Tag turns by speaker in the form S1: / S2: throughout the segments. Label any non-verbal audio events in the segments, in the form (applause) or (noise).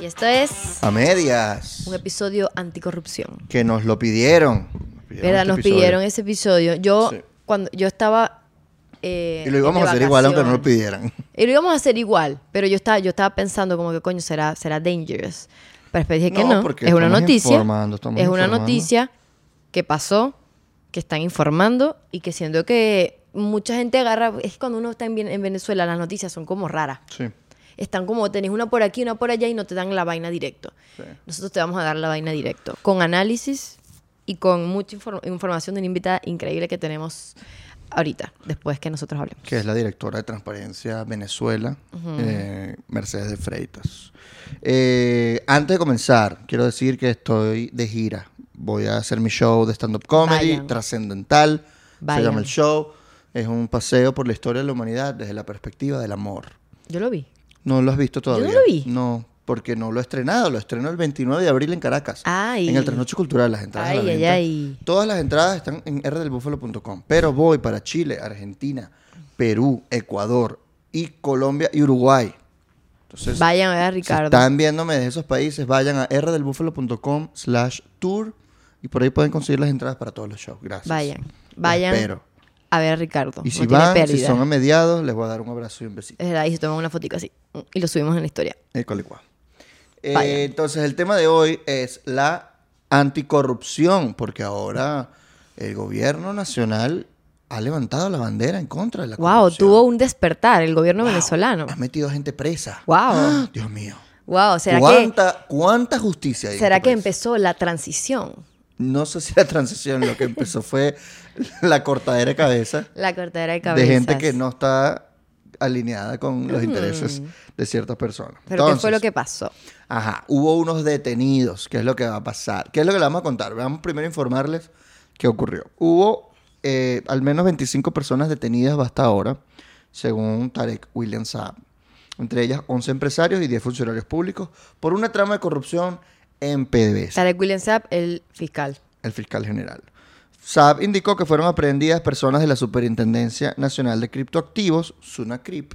S1: Y esto es
S2: A medias.
S1: un episodio anticorrupción.
S2: Que nos lo pidieron. Nos pidieron
S1: ¿Verdad?
S2: este
S1: Nos
S2: episodio.
S1: pidieron ese episodio. Yo,
S2: Sí.
S1: cuando yo estaba. eh,
S2: Y lo íbamos a hacer igual aunque no lo pidieran.
S1: Y lo íbamos a hacer igual, pero yo estaba, yo estaba pensando como que coño será, será dangerous. Pero después dije que
S2: No,
S1: no.
S2: porque
S1: Es una noticia.
S2: informando, estamos
S1: es una
S2: informando.
S1: noticia que pasó, que están informando y que siento que mucha gente agarra. Es cuando uno está en, en Venezuela, las noticias son como raras.
S2: Sí.
S1: Están como, tenés una por aquí, una por allá y no te dan la vaina directo.
S2: Sí.
S1: Nosotros te vamos a dar la vaina directo. Con análisis y con mucha infor- información de una invitada increíble que tenemos ahorita, después que nosotros hablemos.
S2: Que es la directora de Transparencia Venezuela, eh, Mercedes de Freitas. Eh, antes de comenzar, quiero decir que estoy de gira. Voy a hacer mi show de stand-up comedy,
S1: Vayan.
S2: trascendental. Se llama el show. Es un paseo por la historia de la humanidad desde la perspectiva del amor.
S1: Yo lo vi.
S2: ¿No lo has visto todavía?
S1: lo vi.
S2: No, porque no lo he estrenado. Lo estreno el 29 de abril en Caracas.
S1: Ay.
S2: En el Trasnoche Cultural, las entradas a la
S1: Ay, ay, ay.
S2: Todas las entradas están en rdelbúfalo.com. Pero voy para Chile, Argentina, Perú, Ecuador y Colombia y Uruguay. Entonces,
S1: Vayan a ver a
S2: si
S1: Ricardo.
S2: están viéndome de esos países, vayan a rdelbúfalo.com slash tour y por ahí pueden conseguir las entradas para todos los shows. Gracias.
S1: Vayan. Vayan. A ver a Ricardo.
S2: Y si van, si son a mediados, les voy a dar un abrazo y un besito.
S1: Es verdad, y se toman una fotica así. Y lo subimos en la historia.
S2: École cuá. Eh, entonces, el tema de hoy es la anticorrupción, porque ahora el gobierno nacional ha levantado la bandera en contra de la
S1: Wow,
S2: corrupción.
S1: tuvo un despertar el gobierno
S2: Wow,
S1: venezolano.
S2: Ha metido gente presa.
S1: Wow.
S2: ¡Ah! Dios mío.
S1: Wow, ¿será que,
S2: ¿Cuánta, ¿Cuánta justicia hay
S1: será
S2: este
S1: que empezó la transición?
S2: No sé si la transición lo que empezó fue la cortadera de cabeza
S1: La cortadera de cabezas.
S2: de gente que no está alineada con los intereses de ciertas personas.
S1: Pero ¿qué fue lo que pasó?
S2: Ajá, hubo unos detenidos, ¿qué es lo que va a pasar? ¿Qué es lo que le vamos a contar? Vamos primero a informarles qué ocurrió. Hubo eh, al menos 25 personas detenidas hasta ahora, según Tarek William Saab. Entre ellas 11 empresarios y 10 funcionarios públicos por una trama de corrupción en PDVSA,
S1: Tarek William Saab, el fiscal.
S2: el fiscal general. Saab indicó que fueron aprehendidas personas de la Superintendencia Nacional de Criptoactivos, SUNACRIP,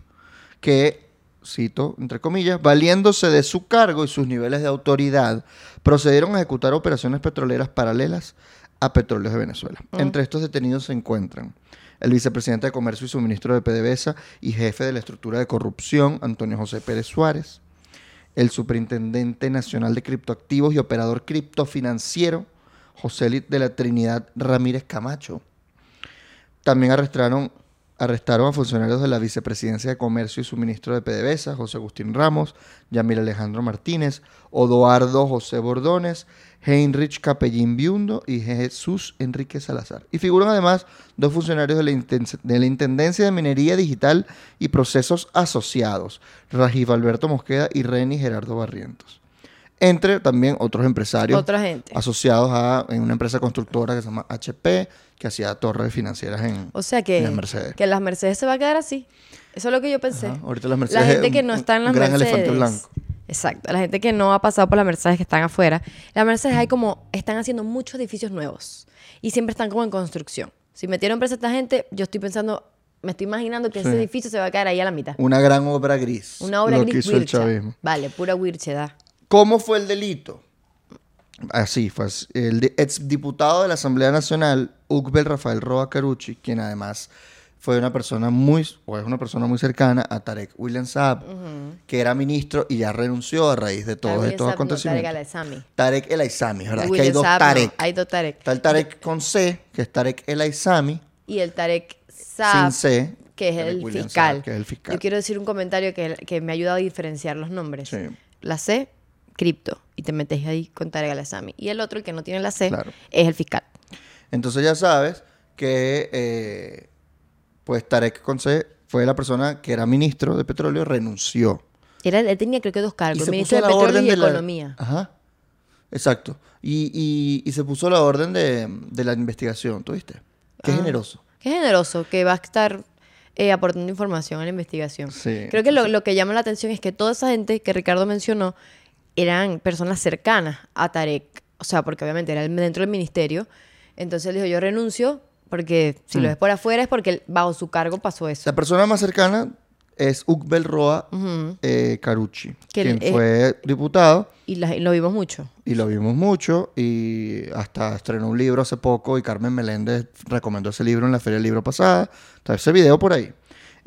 S2: que, cito, entre comillas, valiéndose de su cargo y sus niveles de autoridad, procedieron a ejecutar operaciones petroleras paralelas a Petróleos de Venezuela. Entre estos detenidos se encuentran el vicepresidente de Comercio y Suministro de PDVSA y jefe de la estructura de corrupción, Antonio José Pérez Suárez, el superintendente nacional de criptoactivos y operador criptofinanciero, José de la Trinidad Ramírez Camacho. También arrestaron, arrestaron a funcionarios de la Vicepresidencia de Comercio y Suministro de PDVSA, José Agustín Ramos, Yamil Alejandro Martínez, Odoardo José Bordones, Heinrich Capellín Biundo y Jesús Enrique Salazar. Y figuran además dos funcionarios de la, Inten- de la Intendencia de Minería Digital y Procesos Asociados, Rajiv Alberto Mosqueda y Reni Gerardo Barrientos. Entre también otros empresarios
S1: Otra gente.
S2: asociados a en una empresa constructora que se llama HP, que hacía torres financieras en,
S1: O sea que,
S2: en las Mercedes.
S1: que las Mercedes se va a quedar así. Eso es lo que yo pensé.
S2: Ajá, ahorita las Mercedes
S1: La gente que no está en las
S2: gran
S1: Mercedes.
S2: elefante blanco.
S1: Exacto. La gente que no ha pasado por las Mercedes que están afuera. Las Mercedes hay como, están haciendo muchos edificios nuevos. Y siempre están como en construcción. Si metieron presa a esta gente, yo estoy pensando, me estoy imaginando que
S2: Sí.
S1: ese edificio se va a caer ahí a la mitad.
S2: Una gran obra gris.
S1: Una obra
S2: lo
S1: gris
S2: que hizo el chavismo.
S1: Vale, pura wirchedad.
S2: ¿Cómo fue el delito? Así fue. El exdiputado de la Asamblea Nacional, Ugbel Rafael Roa Carucci, quien además fue una persona muy, o es una persona muy cercana a Tarek William Saab, que era ministro y ya renunció a raíz de todos estos
S1: Saab, no,
S2: acontecimientos.
S1: Tarek Al-Aissami.
S2: Tarek El Aissami, ¿verdad? Es que hay dos
S1: Saab, no,
S2: Tarek.
S1: hay dos Tarek.
S2: Está el Tarek con C, que es Tarek El Aissami,
S1: Y el Tarek Saab,
S2: sin C,
S1: que es
S2: Tarek
S1: el
S2: William
S1: fiscal.
S2: Saab, que es el fiscal.
S1: Yo quiero decir un comentario que, que me ha ayudado a diferenciar los nombres.
S2: Sí.
S1: La C, cripto. Y te metes ahí con Tarek Al-Aissami. Y el otro, el que no tiene la C,
S2: Claro.
S1: es el fiscal.
S2: Entonces ya sabes que eh, pues Tarek con C fue la persona que era ministro de petróleo, renunció.
S1: Era, él tenía creo que dos cargos, ministro de Petróleo
S2: orden
S1: y
S2: de la-
S1: Economía.
S2: Ajá. Exacto. Y, y- y se puso la orden de, de la investigación, ¿tú viste? Qué
S1: Ah.
S2: generoso.
S1: Qué generoso que va a estar eh, aportando información a la investigación.
S2: Sí,
S1: Creo que lo, lo que llama la atención es que toda esa gente que Ricardo mencionó eran personas cercanas a Tarek. O sea, porque obviamente era dentro del ministerio. Entonces él dijo, yo renuncio porque si
S2: Mm.
S1: lo ves por afuera es porque bajo su cargo pasó eso.
S2: La persona más cercana es Ukbel Roa eh, Carucci,
S1: Que
S2: quien
S1: el- eh,
S2: fue diputado
S1: Y, la- y lo vimos mucho.
S2: y lo vimos mucho y hasta estrenó un libro hace poco y Carmen Meléndez recomendó ese libro en la Feria del Libro pasada. Está ese video por ahí.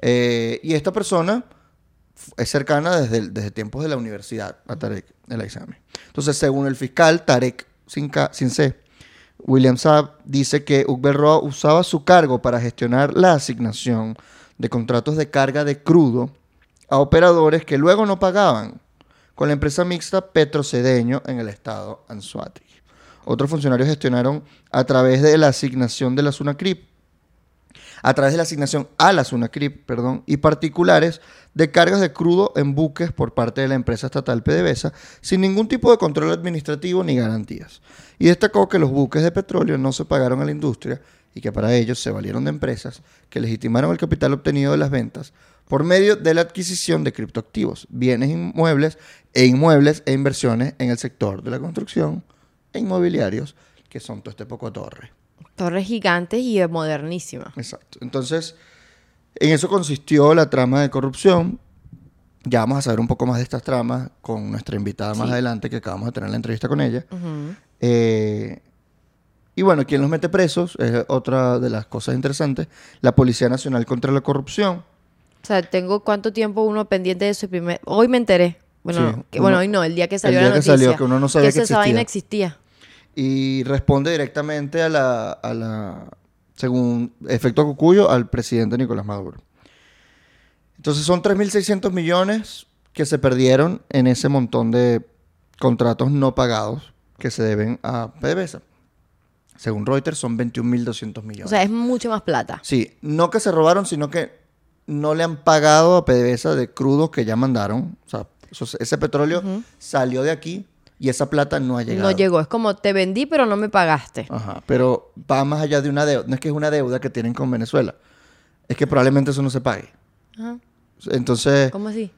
S2: Eh, y esta persona es cercana desde, desde tiempos de la universidad a Tarek el examen. Entonces, según el fiscal Tarek sin, K- sin C, William Saab dice que Ukbel Roa usaba su cargo para gestionar la asignación de contratos de carga de crudo a operadores que luego no pagaban con la empresa mixta Petrocedeño en el estado Anzoátegui. Otros funcionarios gestionaron a través de la asignación de la SUNACRIP, a través de la asignación a la SUNACRIP, perdón, y particulares de cargas de crudo en buques por parte de la empresa estatal PDVSA, sin ningún tipo de control administrativo ni garantías. Y destacó que los buques de petróleo no se pagaron a la industria y que para ellos se valieron de empresas que legitimaron el capital obtenido de las ventas por medio de la adquisición de criptoactivos, bienes inmuebles e inmuebles e inversiones en el sector de la construcción e inmobiliarios, que son todo este poco torre.
S1: Torres gigantes y modernísimas.
S2: Exacto. Entonces, en eso consistió la trama de corrupción. Ya vamos a saber un poco más de estas tramas con nuestra invitada más
S1: Sí.
S2: adelante, que acabamos de tener la entrevista con ella.
S1: Ujú.
S2: Eh, y bueno, ¿quién los mete presos? Es otra de las cosas interesantes. La Policía Nacional contra la Corrupción.
S1: O sea, tengo cuánto tiempo uno pendiente de eso. y primer- Hoy me enteré. Bueno,
S2: Sí,
S1: que-
S2: uno-
S1: bueno, hoy no, el día que salió
S2: día
S1: la
S2: que
S1: noticia.
S2: salió, que uno no sabía que
S1: esa vaina existía.
S2: Y responde directamente a la, a la, según efecto Cucuyo, al presidente Nicolás Maduro. Entonces son 3.600 millones que se perdieron en ese montón de contratos no pagados que se deben a PDVSA. Según Reuters son 21.200 millones.
S1: O sea, es mucho más plata.
S2: Sí, no que se robaron, sino que no le han pagado a PDVSA de crudo que ya mandaron. O sea, eso- ese petróleo salió de aquí y esa plata no ha llegado.
S1: No llegó. Es como te vendí, pero no me pagaste.
S2: Ajá, pero va más allá de una deuda. No es que es una deuda que tienen con Venezuela. Es que probablemente eso no se pague.
S1: Ajá.
S2: Entonces,
S1: ¿Cómo así?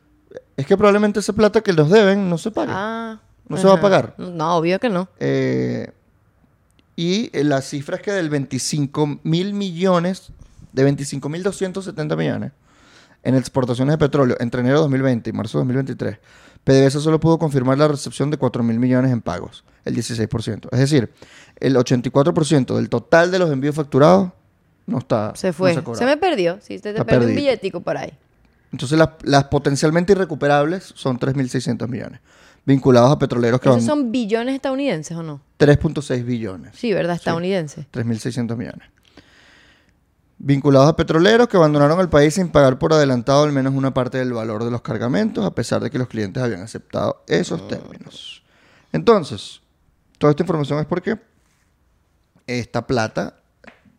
S2: es que probablemente esa plata que nos deben no se pague.
S1: Ah.
S2: No se va a pagar.
S1: No, obvio que no.
S2: Eh, y eh, la cifra es que del 25 mil millones, de 25 mil 270 millones en exportaciones de petróleo entre enero de 2020 y marzo de 2023, PDVSA solo pudo confirmar la recepción de 4 mil millones en pagos, el 16%. Es decir, el 84% del total de los envíos facturados no está.
S1: Se fue. se,
S2: cobrado.
S1: me perdió. Sí, te, te perdió un billetico por ahí.
S2: Entonces, las, las potencialmente irrecuperables son 3.600 millones, vinculados a petroleros que
S1: ¿Esos
S2: van
S1: son billones estadounidenses o no?
S2: 3.6 billones.
S1: Sí, ¿verdad? Estadounidenses.
S2: 3.600 millones. Vinculados a petroleros que abandonaron el país sin pagar por adelantado al menos una parte del valor de los cargamentos, a pesar de que los clientes habían aceptado esos términos. Entonces, toda esta información es porque esta plata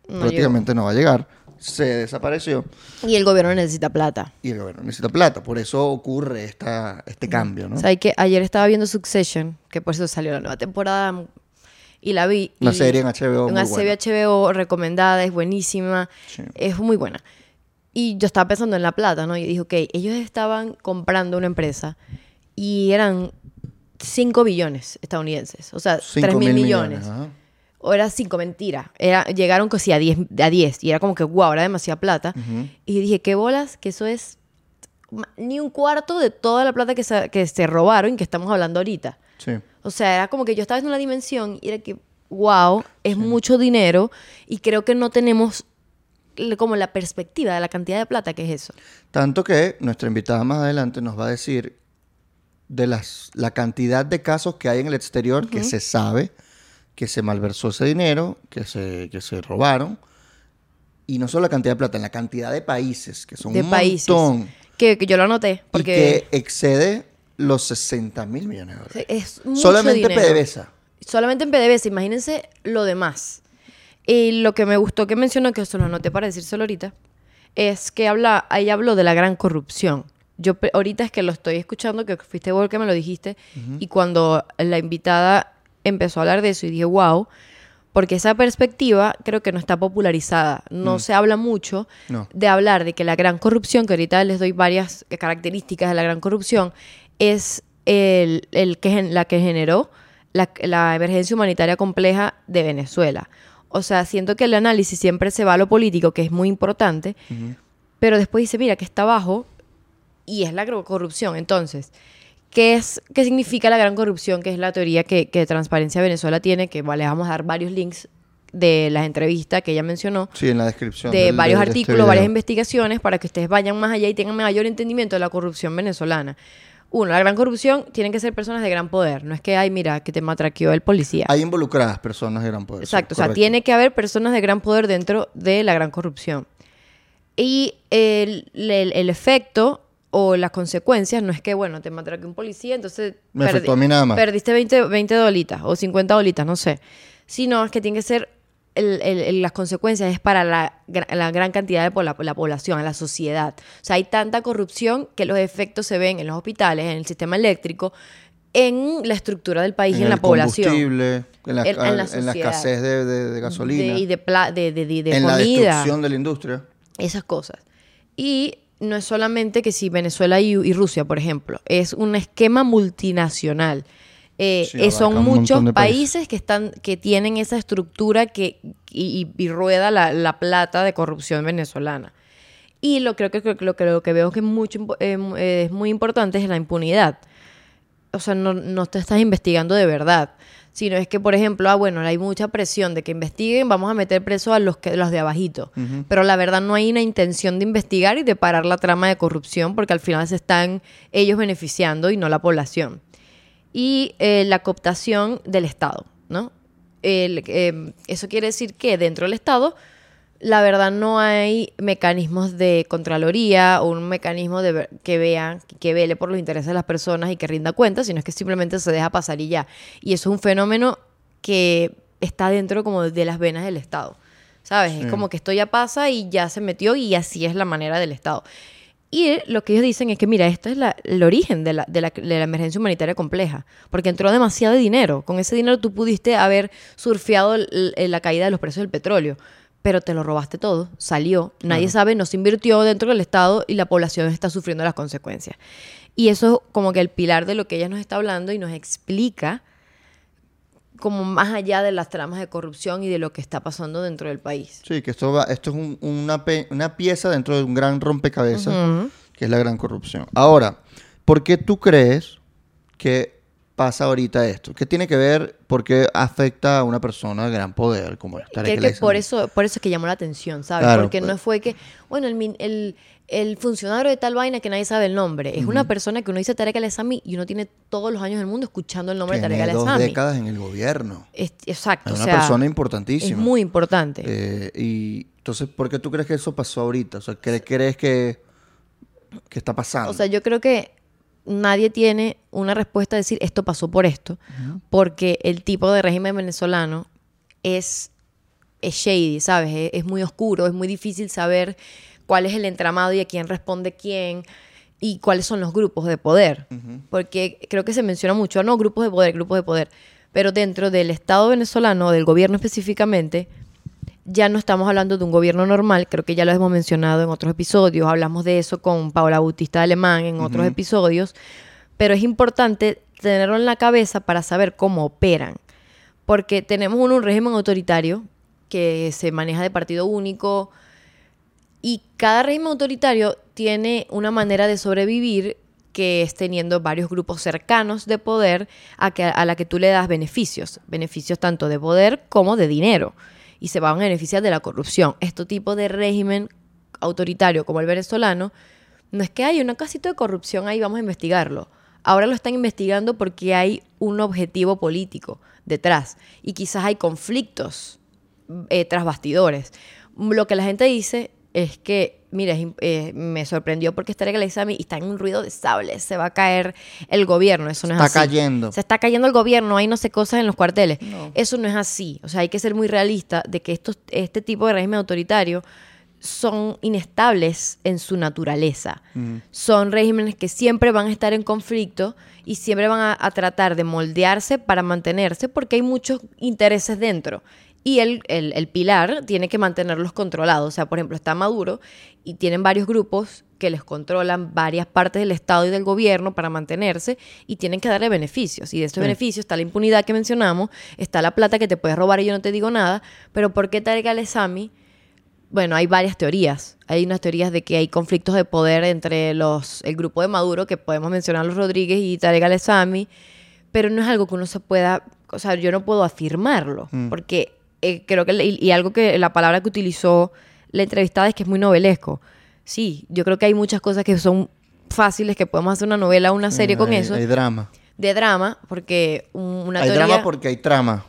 S1: No
S2: prácticamente no va a llegar. Se desapareció
S1: Y el gobierno necesita plata.
S2: y el gobierno necesita plata. Por eso ocurre esta, este cambio, ¿no?
S1: O sea, que ayer estaba viendo Succession, que por eso salió la nueva temporada y la vi.
S2: Una serie en HBO
S1: Una
S2: muy
S1: serie HBO recomendada, es buenísima,
S2: Sí.
S1: es muy buena. Y yo estaba pensando en la plata, ¿no? Y dije, ok, ellos estaban comprando una empresa y eran 5 billones estadounidenses, o sea, 3
S2: Cinco
S1: mil millones.
S2: ajá.
S1: O era 5, mentira. Era, llegaron casi a 10, a 10 y era como que, wow, era demasiada plata. Y dije, qué bolas, que eso es ni un cuarto de toda la plata que se, que se robaron y que estamos hablando ahorita.
S2: Sí.
S1: O sea, era como que yo estaba viendo la dimensión y era que, wow, es mucho dinero y creo que no tenemos como la perspectiva de la cantidad de plata que es eso.
S2: Tanto que nuestra invitada más adelante nos va a decir de las, la cantidad de casos que hay en el exterior que se sabe que se malversó ese dinero, que se, que se robaron. Y no solo la cantidad de plata, en la cantidad de países, que son
S1: de
S2: un
S1: países.
S2: montón.
S1: Que, que yo lo anoté.
S2: Y
S1: Porque
S2: que excede los 60 mil millones de dólares.
S1: es mucho
S2: Solamente
S1: dinero.
S2: PDVSA.
S1: Solamente en PDVSA, imagínense lo demás. Y lo que me gustó que mencionó, que esto lo anoté para decírselo ahorita, es que habla, ahí habló de la gran corrupción. Yo ahorita es que lo estoy escuchando, que fuiste vos el que me lo dijiste, y cuando la invitada empezó a hablar de eso y dije, wow, porque esa perspectiva creo que no está popularizada. No se habla mucho
S2: No.
S1: de hablar de que la gran corrupción, que ahorita les doy varias características de la gran corrupción, es el, el que, la que generó la, la emergencia humanitaria compleja de Venezuela. O sea, siento que el análisis siempre se va a lo político, que es muy importante, pero después dice, mira, que está abajo y es la corrupción. Entonces, ¿qué, es, ¿qué significa la gran corrupción? Que es la teoría que, que Transparencia Venezuela tiene, que le vamos a dar varios links de las entrevistas que ella mencionó,
S2: Sí, en la descripción.
S1: de
S2: del-
S1: varios
S2: de- este
S1: artículos, varias investigaciones, para que ustedes vayan más allá y tengan mayor entendimiento de la corrupción venezolana. Uno, la gran corrupción tienen que ser personas de gran poder. No es que, ay, mira, que te matraqueó el policía.
S2: Hay involucradas personas de gran poder. sí,
S1: Exacto, o sea, tiene que haber personas de gran poder dentro de la gran corrupción. Y el, el- el efecto o las consecuencias no es que, bueno, te matraque un policía, entonces
S2: Me afectó a mí nada más.
S1: perdiste 20, 20 dolitas o 50 dolitas, no sé. Sino es que tiene que ser, el- el- las consecuencias es para la, gra- la gran cantidad de la, la población, a la sociedad. O sea, hay tanta corrupción que los efectos se ven en los hospitales, en el sistema eléctrico, en la estructura del país y en, la población.
S2: en la,
S1: En- en la
S2: en la escasez de, de- de gasolina,
S1: De, y de, pla- de, de, de- de
S2: en la destrucción de la industria.
S1: Esas cosas. Y no es solamente que si Venezuela y, y Rusia, por ejemplo, es un esquema multinacional. Eh,
S2: Sí,
S1: son muchos países.
S2: países.
S1: que están que tienen esa estructura que y, y- y rueda la, la plata de corrupción venezolana. Y lo creo que, creo que lo que lo que veo que mucho eh, eh, es muy importante es la impunidad. O sea, no, no te estás investigando de verdad. Sino es que, por ejemplo, ah, bueno, hay mucha presión de que investiguen, vamos a meter preso a los, que, los de abajito. Pero la verdad no hay una intención de investigar y de parar la trama de corrupción porque al final se están ellos beneficiando y no la población. Y eh, la cooptación del Estado, ¿no? El- eh, eso quiere decir que dentro del Estado la verdad no hay mecanismos de contraloría o un mecanismo de que vean, que vele por los intereses de las personas y que rinda cuentas, sino es que simplemente se deja pasar y ya. Y eso es un fenómeno que está dentro como de las venas del Estado. ¿Sabes? Es como que esto ya pasa y ya se metió y así es la manera del Estado. Y eh, lo que ellos dicen es que, mira, esto es la- el origen de la, de, la, de la emergencia humanitaria compleja, porque entró demasiado dinero. Con ese dinero tú pudiste haber surfeado el- el- la caída de los precios del petróleo, pero te lo robaste todo, salió, nadie sabe, no se invirtió dentro del Estado y la población está sufriendo las consecuencias. Y eso es como que el pilar de lo que ella nos está hablando y nos explica como más allá de las tramas de corrupción y de lo que está pasando dentro del país.
S2: Sí, que esto, va, esto es un- una, una pieza dentro de un gran rompecabezas, que es la gran corrupción. Ahora, ¿por qué tú crees que pasa ahorita esto? ¿Qué tiene que ver? ¿Por qué afecta a una persona de gran poder como esta?
S1: que, que por eso por eso es que llamó la atención, ¿sabes?
S2: Claro,
S1: Porque
S2: pues.
S1: no fue que, bueno, el, min- el, el funcionario de tal vaina que nadie sabe el nombre. Es una persona que uno dice Tarek El-Asami y uno tiene todos los años del mundo escuchando el nombre de Tarek
S2: dos
S1: El-Asami.
S2: décadas en el gobierno.
S1: Es- exacto,
S2: Es
S1: o
S2: una
S1: sea,
S2: persona
S1: es
S2: importantísima.
S1: muy importante.
S2: Eh, y entonces, ¿por qué tú crees que eso pasó ahorita? O sea, ¿qué crees que, que está pasando?
S1: O sea, yo creo que nadie tiene una respuesta a decir esto pasó por esto, porque el tipo de régimen venezolano es, es shady, ¿sabes? Es, es muy oscuro, es muy difícil saber cuál es el entramado y a quién responde quién y cuáles son los grupos de poder. Porque creo que se menciona mucho, no, grupos de poder, grupos de poder. Pero dentro del Estado venezolano, del gobierno específicamente, ya no estamos hablando de un gobierno normal, creo que ya lo hemos mencionado en otros episodios, hablamos de eso con Paola Bautista Alemán en otros episodios, pero es importante tenerlo en la cabeza para saber cómo operan, porque tenemos un, un régimen autoritario que se maneja de partido único y cada régimen autoritario tiene una manera de sobrevivir que es teniendo varios grupos cercanos de poder a, que, a la que tú le das beneficios, beneficios tanto de poder como de dinero, y se van a beneficiar de la corrupción. Este tipo de régimen autoritario como el venezolano, no es que hay una casita de corrupción ahí, vamos a investigarlo. Ahora lo están investigando porque hay un objetivo político detrás y quizás hay conflictos eh, tras bastidores. Lo que la gente dice es que, mira, es eh, me sorprendió porque está examen y está en un ruido de sables, se va a caer el gobierno, eso no es
S2: Está
S1: así.
S2: cayendo.
S1: Se está cayendo el gobierno, hay no sé cosas en los cuarteles.
S2: No.
S1: Eso no es así. O sea, hay que ser muy realista de que estos, este tipo de régimen autoritario son inestables en su naturaleza. Son regímenes que siempre van a estar en conflicto y siempre van a, a tratar de moldearse para mantenerse porque hay muchos intereses dentro. Y el, el- el pilar tiene que mantenerlos controlados. O sea, por ejemplo, está Maduro y tienen varios grupos que les controlan varias partes del Estado y del gobierno para mantenerse y tienen que darle beneficios. Y de estos
S2: Sí.
S1: beneficios está la impunidad que mencionamos, está la plata que te puedes robar y yo no te digo nada, pero ¿por qué Tarek al-Esami bueno, hay varias teorías. Hay unas teorías de que hay conflictos de poder entre los el grupo de Maduro, que podemos mencionar los Rodríguez y Tarek al pero no es algo que uno se pueda, o sea, yo no puedo afirmarlo,
S2: Mm.
S1: porque eh, creo que, y, y algo que la palabra que utilizó la entrevistada es que es muy novelesco. Sí, yo creo que hay muchas cosas que son fáciles, que podemos hacer una novela o una serie con
S2: hay,
S1: eso,
S2: Hay drama.
S1: de drama, porque un- una
S2: hay
S1: teoría...
S2: drama porque hay trama.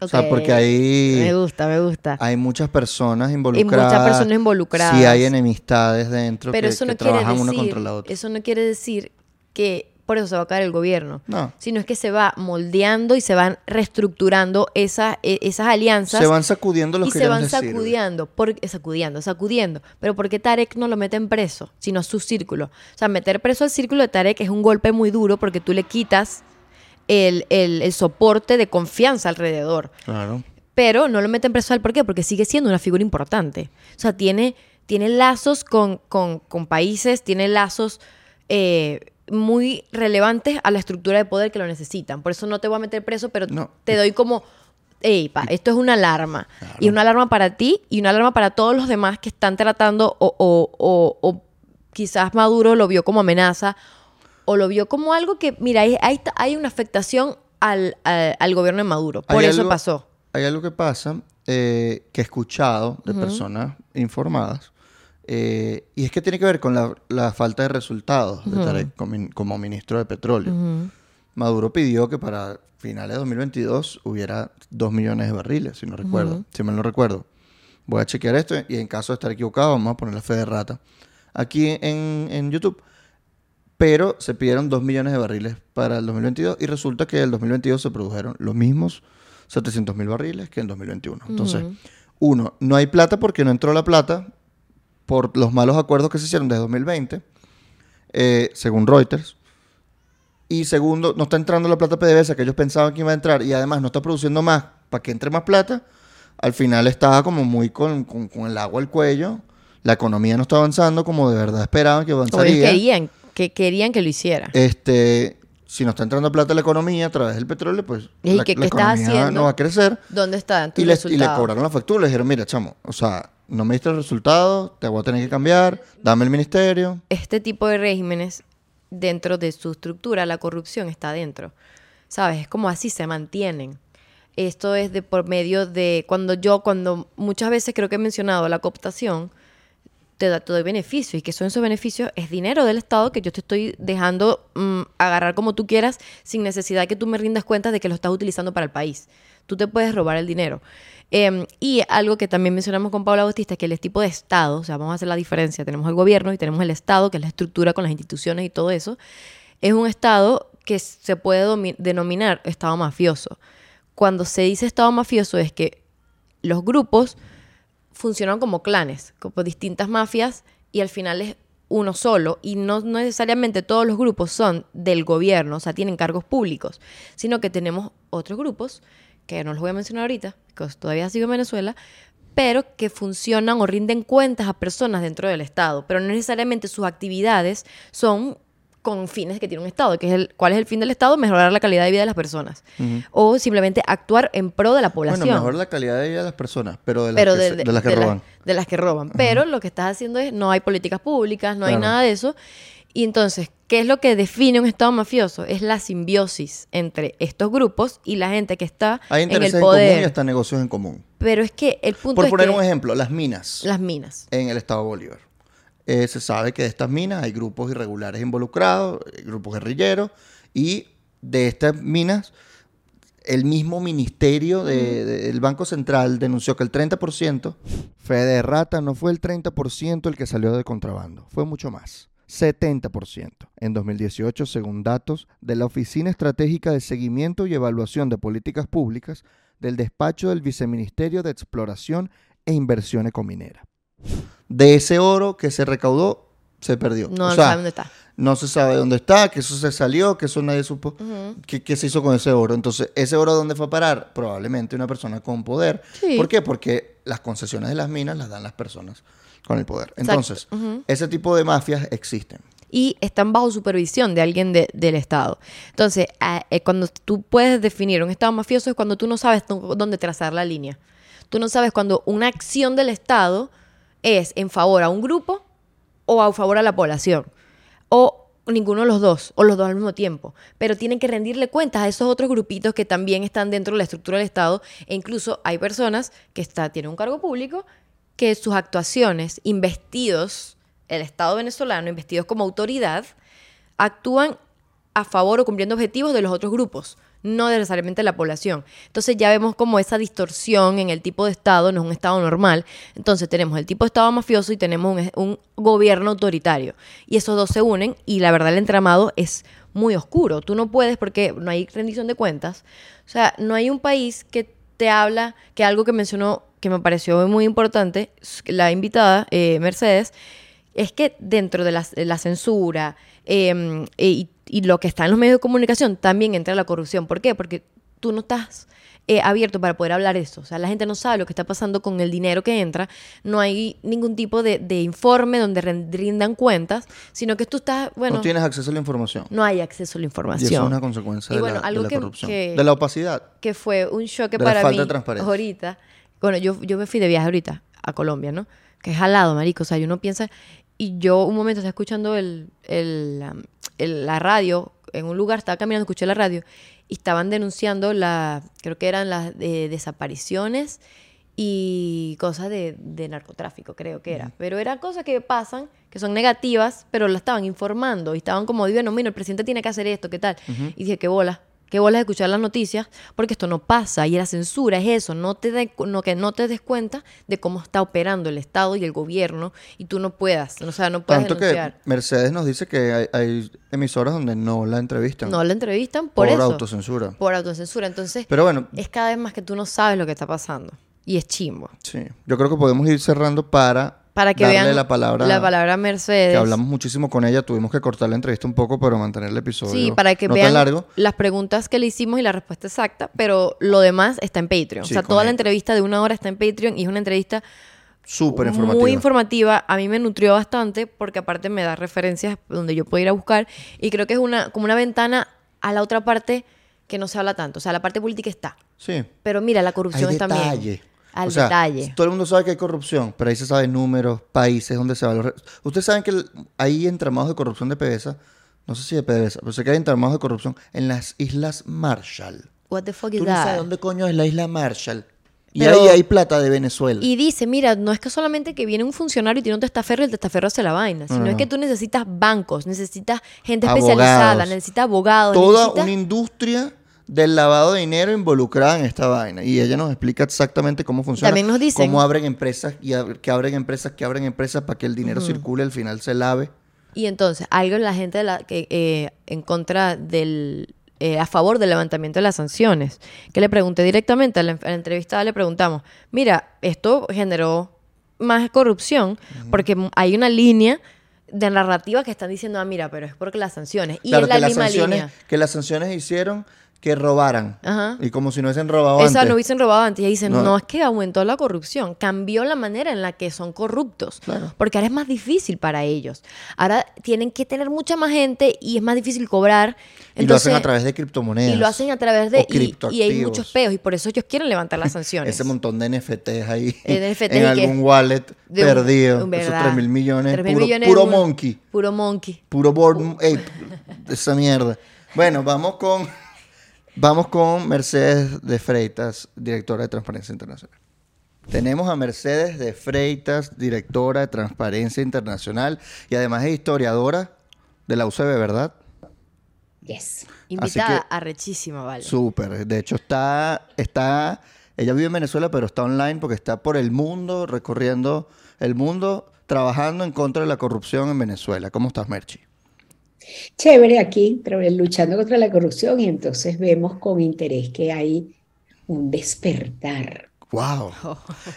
S2: O sea, porque hay,
S1: Me gusta, me gusta.
S2: hay muchas personas involucradas.
S1: muchas personas involucradas.
S2: Sí, hay enemistades dentro
S1: Pero
S2: que,
S1: eso
S2: que
S1: no quiere
S2: trabajan
S1: decir,
S2: una contra la otra.
S1: eso no quiere decir que por eso se va a caer el gobierno.
S2: No.
S1: Sino es que se va moldeando y se van reestructurando esa- e- esas alianzas.
S2: Se van sacudiendo los
S1: y
S2: que
S1: se van sacudiendo, por, eh, sacudiendo, sacudiendo. Pero ¿por qué Tarek no lo meten preso, sino a su círculo? O sea, meter preso al círculo de Tarek es un golpe muy duro porque tú le quitas el, el- el soporte de confianza alrededor.
S2: Claro.
S1: Pero no lo meten preso al por qué, porque sigue siendo una figura importante. O sea, tiene, tiene lazos con, con- con países, tiene lazos eh, muy relevantes a la estructura de poder que lo necesitan. Por eso no te voy a meter preso, pero
S2: No.
S1: te doy como, hey, pa, esto es una alarma. Y una alarma para ti y una alarma para todos los demás que están tratando o, o- o- o quizás Maduro lo vio como amenaza o lo vio como algo que, mira, hay, hay, hay una afectación al, al- al gobierno de Maduro. Por eso
S2: algo-
S1: pasó.
S2: Hay algo que pasa eh, que he escuchado de personas informadas eh, y es que tiene que ver con la, la falta de resultados de Tarek como, como ministro de petróleo. Maduro pidió que para finales de 2022 hubiera 2 millones de barriles, si no recuerdo, si mal no recuerdo. Voy a chequear esto y en caso de estar equivocado vamos a poner la fe de rata aquí en, en YouTube. Pero se pidieron 2 millones de barriles para el 2022 y resulta que el 2022 se produjeron los mismos 700 mil barriles que en 2021. Entonces, uno, no hay plata porque no entró la plata por los malos acuerdos que se hicieron desde 2020, eh, según Reuters. Y segundo, no está entrando la plata PDVSA que ellos pensaban que iba a entrar y además no está produciendo más para que entre más plata. Al final estaba como muy con, con- con el agua al cuello. La economía no está avanzando como de verdad esperaban que
S1: O
S2: avanzaría.
S1: querían que, querían que lo hiciera.
S2: Este, si no está entrando plata a la economía a través del petróleo, pues
S1: ¿Y
S2: la, economía
S1: haciendo?
S2: no va a crecer.
S1: ¿Dónde están tus
S2: Y le, y le cobraron la factura. Le dijeron, mira, chamo, o sea, no me diste el resultado, te voy a tener que cambiar, dame el ministerio.
S1: Este tipo de regímenes, dentro de su estructura, la corrupción está dentro. ¿Sabes? Es como así se mantienen. Esto es de por medio de cuando yo, cuando muchas veces creo que he mencionado la cooptación, te da todo beneficios y que son esos beneficios es dinero del Estado que yo te estoy dejando mm, agarrar como tú quieras sin necesidad que tú me rindas cuenta de que lo estás utilizando para el país. Tú te puedes robar el dinero. Eh, y algo que también mencionamos con Paula Bautista, que el tipo de Estado, o sea, vamos a hacer la diferencia, tenemos el gobierno y tenemos el Estado, que es la estructura con las instituciones y todo eso, es un Estado que se puede denominar Estado mafioso. Cuando se dice Estado mafioso es que los grupos funcionan como clanes, como distintas mafias, y al final es uno solo, y no, no necesariamente todos los grupos son del gobierno, o sea, tienen cargos públicos, sino que tenemos otros grupos, que no los voy a mencionar ahorita, que todavía sigo en Venezuela, pero que funcionan o rinden cuentas a personas dentro del Estado, pero no necesariamente sus actividades son con fines que tiene un Estado, que es el, ¿cuál es el fin del Estado? Mejorar la calidad de vida de las personas. O simplemente actuar en pro de la población
S2: Bueno, mejor la calidad de vida de las personas, pero de las
S1: pero
S2: que,
S1: de,
S2: se-
S1: de-
S2: de las que roban.
S1: de las que roban. Pero lo que estás haciendo es, no hay políticas públicas, no hay nada de eso. Y entonces, ¿qué es lo que define un Estado mafioso? Es la simbiosis entre estos grupos y la gente que está
S2: Hay
S1: en el
S2: intereses en común y
S1: poder.
S2: hasta negocios en común.
S1: Pero es que el punto
S2: Por
S1: es
S2: poner
S1: que
S2: un ejemplo, las minas
S1: las minas.
S2: en el estado Bolívar. Eh, se sabe que de estas minas hay grupos irregulares involucrados, eh, grupos guerrilleros, y de estas minas, el mismo ministerio de- de- del Banco Central denunció que el 30%, Fede de Rata, no fue el 30% el que salió de contrabando, fue mucho más. 70% en 2018, según datos de la Oficina Estratégica de Seguimiento y Evaluación de Políticas Públicas del despacho del Viceministerio de Exploración e Inversión Ecominera. De ese oro que se recaudó, se perdió.
S1: No
S2: O
S1: no
S2: sea,
S1: saben dónde está.
S2: no se sabe dónde está, que eso se salió, que eso nadie supo. ¿Qué, qué se hizo con ese oro? Entonces, ¿ese oro dónde fue a parar? Probablemente una persona con poder.
S1: Sí.
S2: ¿Por qué? Porque las concesiones de las minas las dan las personas con el poder. Entonces, ese tipo de mafias existen.
S1: y están bajo supervisión de alguien de- del Estado. Entonces, eh, cuando tú puedes definir un Estado mafioso es cuando tú no sabes dónde trazar la línea. Tú no sabes cuando una acción del Estado es en favor a un grupo o a favor a la población. O ninguno de los dos, o los dos al mismo tiempo. Pero tienen que rendirle cuentas a esos otros grupitos que también están dentro de la estructura del Estado. E incluso hay personas que está, tienen un cargo público que sus actuaciones, investidos, el Estado venezolano, investidos como autoridad, actúan a favor o cumpliendo objetivos de los otros grupos no necesariamente la población. Entonces ya vemos como esa distorsión en el tipo de Estado, no es un Estado normal. Entonces tenemos el tipo de Estado mafioso y tenemos un, gobierno autoritario. Y esos dos se unen y la verdad el entramado es muy oscuro. Tú no puedes porque no hay rendición de cuentas. O sea, no hay un país que te habla, que algo que mencionó que me pareció muy importante, la invitada, eh, Mercedes, es que dentro de la, censura em, y y lo que está en los medios de comunicación también entra la corrupción. ¿Por qué? Porque tú no estás eh, abierto para poder hablar eso. O sea, la gente no sabe lo que está pasando con el dinero que entra. No hay ningún tipo de, informe donde rindan cuentas, sino que tú estás, bueno...
S2: No tienes acceso a la información.
S1: No hay acceso a la información.
S2: Y eso es una consecuencia de, la, corrupción. de la opacidad.
S1: Que fue un shock para falta mí de transparencia. ahorita. Bueno, yo, yo me fui de viaje ahorita a Colombia, ¿no? Que es jalado, marico. O sea, uno piensa... Y yo un momento estaba escuchando el, la radio, en un lugar, estaba caminando, escuché la radio, y estaban denunciando la, creo que eran las desapariciones y cosas de, narcotráfico, creo que era. Pero eran cosas que pasan, que son negativas, pero la estaban informando y estaban como, bueno, mira, el presidente tiene que hacer esto, ¿qué tal? Y dije, qué bola, qué bola de escuchar las noticias, porque esto no pasa. Y la censura es eso, no te no, que no te des cuenta de cómo está operando el Estado y el gobierno y tú no puedas, o sea, no puedes
S2: Tanto que Mercedes nos dice que hay, emisoras donde no la entrevistan.
S1: No la entrevistan por, por
S2: autocensura.
S1: Por autocensura. Entonces,
S2: Pero bueno,
S1: es cada vez más que tú no sabes lo que está pasando. Y es chimbo.
S2: Sí. Yo creo que podemos ir cerrando para
S1: para que vean la palabra, la palabra Mercedes.
S2: Que hablamos muchísimo con ella, tuvimos que cortar la entrevista un poco, pero mantener el episodio.
S1: Sí, para que vean las preguntas que le hicimos y la respuesta exacta, pero lo demás está en Patreon. o sea, toda la entrevista de una hora está en Patreon y es una entrevista
S2: súper informativa.
S1: Muy informativa. A mí me nutrió bastante porque aparte me da referencias donde yo puedo ir a buscar y creo que es una como una ventana a la otra parte que no se habla tanto. O sea, la parte política está.
S2: Sí.
S1: Pero mira, la corrupción está también al detalle.
S2: Todo el mundo sabe que hay corrupción, pero ahí se sabe números, países donde se va. Ustedes saben que hay entramados de corrupción de PDVSA, no sé si de PDVSA, pero sé que hay entramados de corrupción en las Islas Marshall.
S1: What the fuck is
S2: Tú no sabes dónde coño es la isla Marshall. Y ahí hay plata de Venezuela.
S1: Y dice, mira, no es que solamente que viene un funcionario y tiene un testaferro y el testaferro hace la vaina, sino es que tú necesitas bancos, necesitas gente especializada, necesitas abogados.
S2: Toda una industria del lavado de dinero involucrada en esta vaina. Y ella nos explica exactamente cómo funciona.
S1: También nos dicen.
S2: Cómo abren empresas y que abren empresas, que abren empresas para que el dinero circule, al final se lave.
S1: Y entonces, algo la gente de la, que eh, en contra del. Eh, a favor del levantamiento de las sanciones. Que le pregunté directamente, a la, entrevistada le preguntamos: Mira, esto generó más corrupción porque hay una línea de narrativa que están diciendo, ah, mira, pero es porque las sanciones. Y es la misma
S2: sanciones,
S1: línea.
S2: Que las sanciones hicieron que robaran. Y como si no hubiesen robado
S1: Esa no hubiesen robado antes. Y dicen, no. es que aumentó la corrupción, cambió la manera en la que son corruptos. Porque ahora es más difícil para ellos. Ahora tienen que tener mucha más gente y es más difícil cobrar.
S2: y lo hacen a través de criptomonedas.
S1: Y lo hacen a través de... Y, y, hay muchos peos y por eso ellos quieren levantar las (laughs) sanciones.
S2: Ese montón de NFTs ahí (laughs) en algún wallet perdido. Esos 3 mil millones. puro, monkey.
S1: Puro monkey.
S2: Puro board ape. (laughs) esa mierda. Bueno, vamos con... Vamos con Mercedes de Freitas, directora de Transparencia Internacional. Tenemos a Mercedes de Freitas, directora de Transparencia Internacional y además es historiadora de la UCB, ¿verdad?
S1: Yes. Invitada arrechísima, vale.
S2: Súper. De hecho, está, está, ella vive en Venezuela, pero está online porque está por el mundo, recorriendo el mundo, trabajando en contra de la corrupción en Venezuela. ¿Cómo estás, Merchi?
S3: Chévere aquí, luchando contra la corrupción y entonces vemos con interés que hay un despertar.
S2: ¡Wow!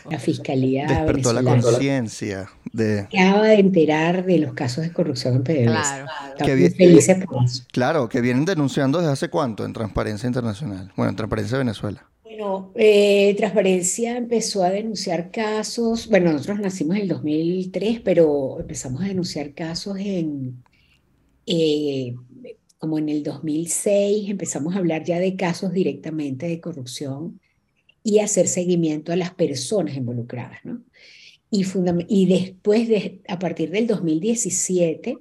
S3: La fiscalía.
S2: Despertó la conciencia de.
S3: Acaba de enterar de los casos de corrupción en
S1: PDVSA.
S3: Claro. Que felices por eso.
S2: Claro, que vienen denunciando desde hace cuánto en Transparencia Internacional. Bueno, en Transparencia Venezuela.
S3: Bueno, eh, Transparencia empezó a denunciar casos. Bueno, nosotros nacimos en el 2003, pero empezamos a denunciar casos en eh, como en el 2006 empezamos a hablar ya de casos directamente de corrupción y hacer seguimiento a las personas involucradas, ¿no? y, y después, de, a partir del 2017,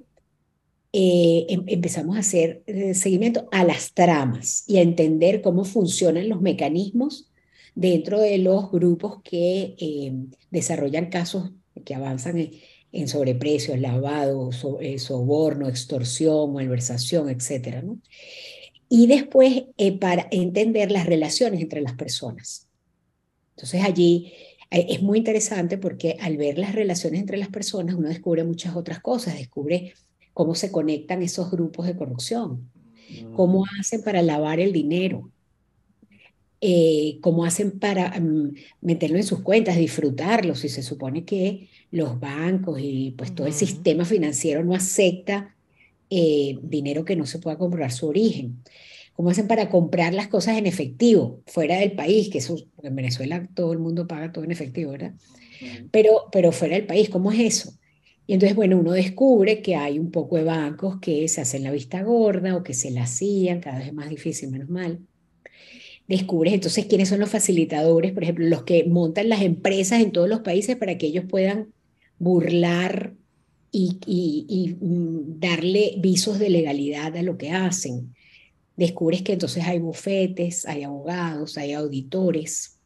S3: eh, em, empezamos a hacer eh, seguimiento a las tramas y a entender cómo funcionan los mecanismos dentro de los grupos que em, desarrollan casos que avanzan en, sobreprecios, lavado, eh, soborno, extorsión, malversación, etc. ¿no? Y después para entender las relaciones entre las personas. Entonces allí es muy interesante porque al ver las relaciones entre las personas uno descubre muchas otras cosas, descubre cómo se conectan esos grupos de corrupción, cómo mm. hacen para lavar el dinero, eh, cómo hacen para mm, meterlo en sus cuentas, disfrutarlo, si se supone que los bancos y pues todo el sistema financiero no acepta eh, dinero que no se pueda comprobar su origen. ¿Cómo hacen para comprar las cosas en efectivo fuera del país? Que eso, en Venezuela todo el mundo paga todo en efectivo, ¿verdad? Pero, pero fuera del país, ¿cómo es eso? Y entonces, bueno, uno descubre que hay un poco de bancos que se hacen la vista gorda o que se la hacían, cada vez es más difícil, menos mal. Descubres entonces quiénes son los facilitadores, por ejemplo, los que montan las empresas en todos los países para que ellos puedan burlar y, mm, darle visos de legalidad a lo que hacen. Descubres que entonces hay bufetes, hay abogados, hay auditores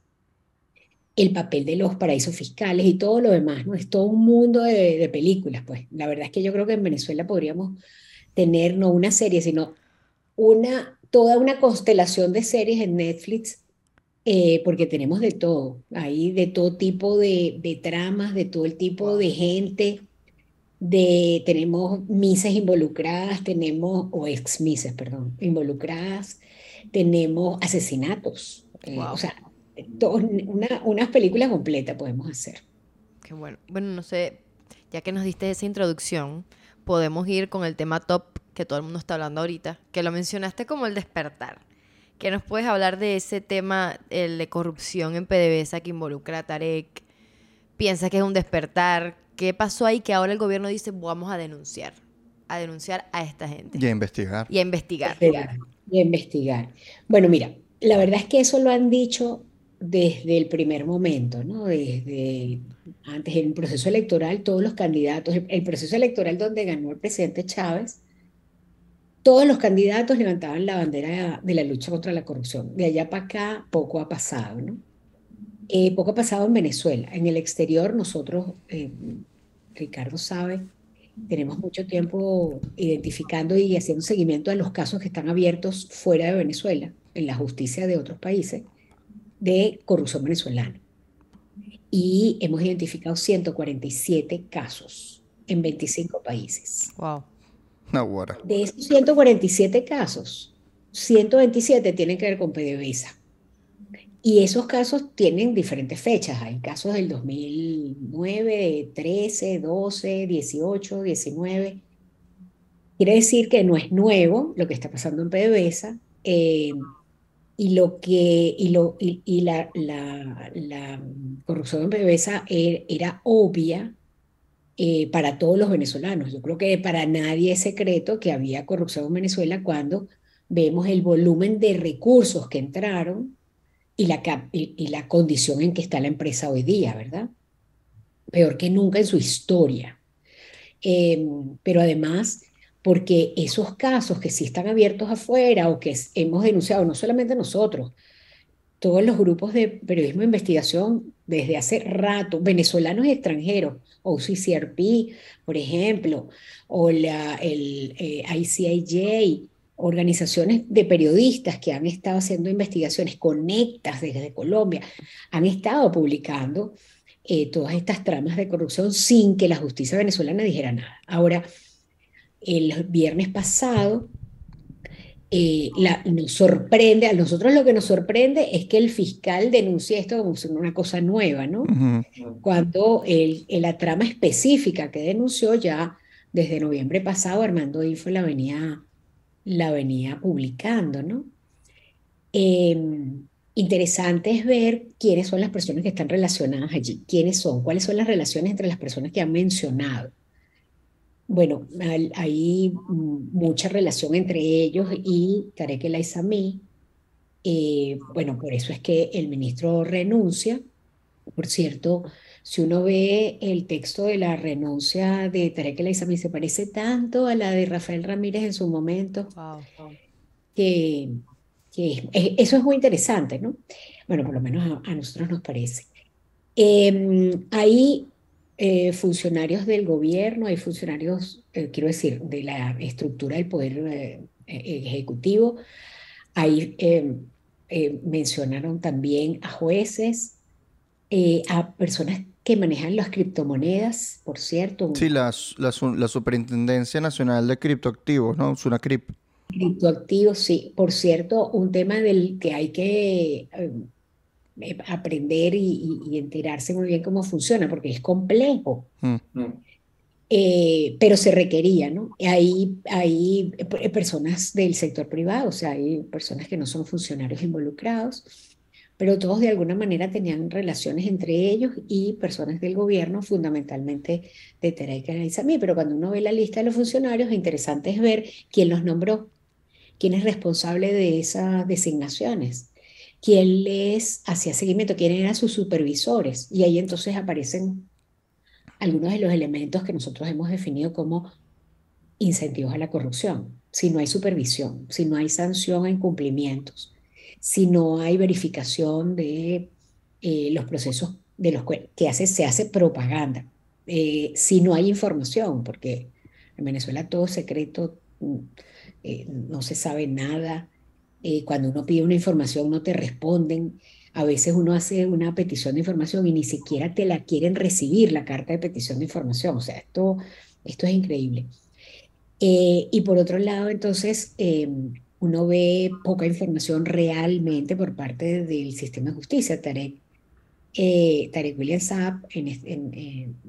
S3: el papel de los paraísos fiscales y todo lo demás, ¿no? Es todo un mundo de, películas, pues. La verdad es que yo creo que en Venezuela podríamos tener no una serie, sino una, toda una constelación de series en Netflix, eh, porque tenemos de todo, hay de todo tipo de, de tramas, de todo el tipo de gente, de, tenemos mises involucradas, tenemos, o ex mises, perdón, involucradas, tenemos asesinatos, eh, o sea, una, unas películas completas podemos hacer.
S1: Qué bueno. Bueno, no sé, ya que nos diste esa introducción, podemos ir con el tema top que todo el mundo está hablando ahorita, que lo mencionaste como el despertar. ¿Qué nos puedes hablar de ese tema, el de corrupción en PDVSA que involucra a Tarek? ¿Piensas que es un despertar? ¿Qué pasó ahí que ahora el gobierno dice vamos a denunciar? A denunciar a esta gente.
S2: Y a investigar.
S1: Y a investigar.
S3: Y a investigar. Bueno, mira, la verdad es que eso lo han dicho desde el primer momento, ¿no? Desde antes en el proceso electoral, todos los candidatos, el, proceso electoral donde ganó el presidente Chávez, todos los candidatos levantaban la bandera de la lucha contra la corrupción. De allá para acá poco ha pasado, ¿no? Eh, poco ha pasado en Venezuela. En el exterior nosotros, eh, Ricardo sabe, tenemos mucho tiempo identificando y haciendo seguimiento a los casos que están abiertos fuera de Venezuela, en la justicia de otros países de corrupción venezolana. Y hemos identificado 147 casos en 25 países.
S1: Wow.
S3: De esos 147 casos, 127 tienen que ver con PDVSA. Y esos casos tienen diferentes fechas. Hay casos del 2009, 13, 12, 18, 19. Quiere decir que no es nuevo lo que está pasando en PDVSA. Eh, y lo que y la, la, corrupción en PDVSA e, era obvia eh, para todos los venezolanos. Yo creo que para nadie es secreto que había corrupción en Venezuela cuando vemos el volumen de recursos que entraron y la, y, la condición en que está la empresa hoy día, ¿verdad? Peor que nunca en su historia. Em, pero además porque esos casos que sí están abiertos afuera o que hemos denunciado, no solamente nosotros, todos los grupos de periodismo de investigación desde hace rato, venezolanos y extranjeros, OCCRP, por ejemplo, o la, el eh, ICIJ, organizaciones de periodistas que han estado haciendo investigaciones conectas desde Colombia, han estado publicando eh, todas estas tramas de corrupción sin que la justicia venezolana dijera nada. Ahora, el viernes pasado, eh, nos sorprende, a nosotros lo que nos sorprende es que el fiscal denuncie esto como una cosa nueva, ¿no? Cuando el, la trama específica que denunció ya desde noviembre pasado, Armando Info la venía, la venía publicando, ¿no? Em, interesante es ver quiénes son las personas que están relacionadas allí, quiénes son, cuáles son las relaciones entre las personas que han mencionado. Bueno, hay mucha relación entre ellos y Tarek El Aizami. Eh, bueno, por eso es que el ministro renuncia Por cierto, si uno ve el texto de la renuncia de Tarek El Aissami, se parece tanto a la de Rafael Ramírez en su momento, que, que eso es muy interesante, ¿no? Bueno, por lo menos a, nosotros nos parece. Em, hay eh, funcionarios del gobierno, hay funcionarios, eh, quiero decir, de la estructura del poder eh, ejecutivo. Ahí em, mencionaron también a jueces, a personas que manejan las criptomonedas, por cierto.
S2: Sí, la, la, la Superintendencia Nacional de Criptoactivos, ¿no? SUNACRIP.
S3: Criptoactivos, sí. Por cierto, un tema del que hay que em, aprender y, enterarse muy bien cómo funciona, porque es complejo. Mm. Eh, pero se requería, ¿no? Hay, hay personas del sector privado, o sea, hay personas que no son funcionarios involucrados, pero todos de alguna manera tenían relaciones entre ellos y personas del gobierno, fundamentalmente de Tereika y Pero cuando uno ve la lista de los funcionarios, interesante es ver quién los nombró, quién es responsable de esas designaciones quién les hacía seguimiento, quién eran sus supervisores. Y ahí entonces aparecen algunos de los elementos que nosotros hemos definido como incentivos a la corrupción. Si no hay supervisión, si no hay sanción a incumplimientos, si no hay verificación de eh, los procesos de los que hace, se hace propaganda, eh, si no hay información, porque en Venezuela todo es secreto, mm, eh, no se sabe nada, eh, cuando uno pide una información no te responden. A veces uno hace una petición de información y ni siquiera te la quieren recibir la carta de petición de información. O sea, esto, esto es increíble. Eh, y por otro lado, entonces, em, uno ve poca información realmente por parte del sistema de justicia. Tarek, eh, Tarek William Saab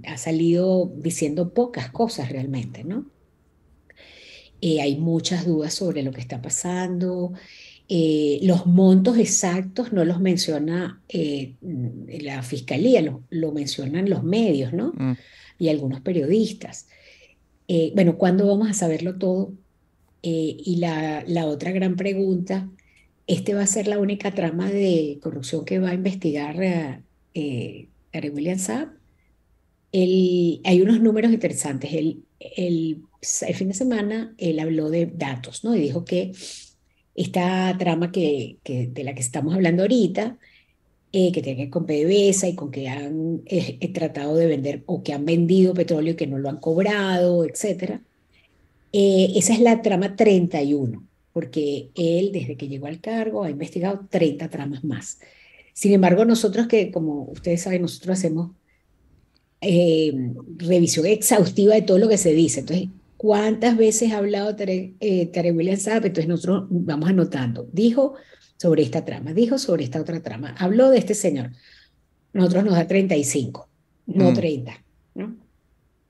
S3: ha salido diciendo pocas cosas realmente, ¿no? hay muchas dudas sobre lo que está pasando. Eh, los montos exactos no los menciona eh, la fiscalía, lo, mencionan los medios, ¿no? Mm. Y algunos periodistas. Eh, bueno, ¿cuándo vamos a saberlo todo? y la, la, otra gran pregunta, ¿este va a ser la única trama de corrupción que va a investigar Gary William Saab? hay unos números interesantes. El, el, el fin de semana él habló de datos, ¿no? Y dijo que esta trama que, de la que estamos hablando ahorita, eh, que tiene que ver con PDVSA y con que han eh, eh, tratado de vender o que han vendido petróleo y que no lo han cobrado, etc. esa es la trama 31, porque él desde que llegó al cargo ha investigado 30 tramas más. Sin embargo, nosotros que, como ustedes saben, nosotros hacemos revisión exhaustiva de todo lo que se dice. Entonces, ¿Cuántas veces ha hablado Tarek, eh, William Saab? Entonces nosotros vamos anotando. Dijo sobre esta trama, dijo sobre esta otra trama, habló de este señor. Nosotros nos da 35, no 30. Mm. ¿no?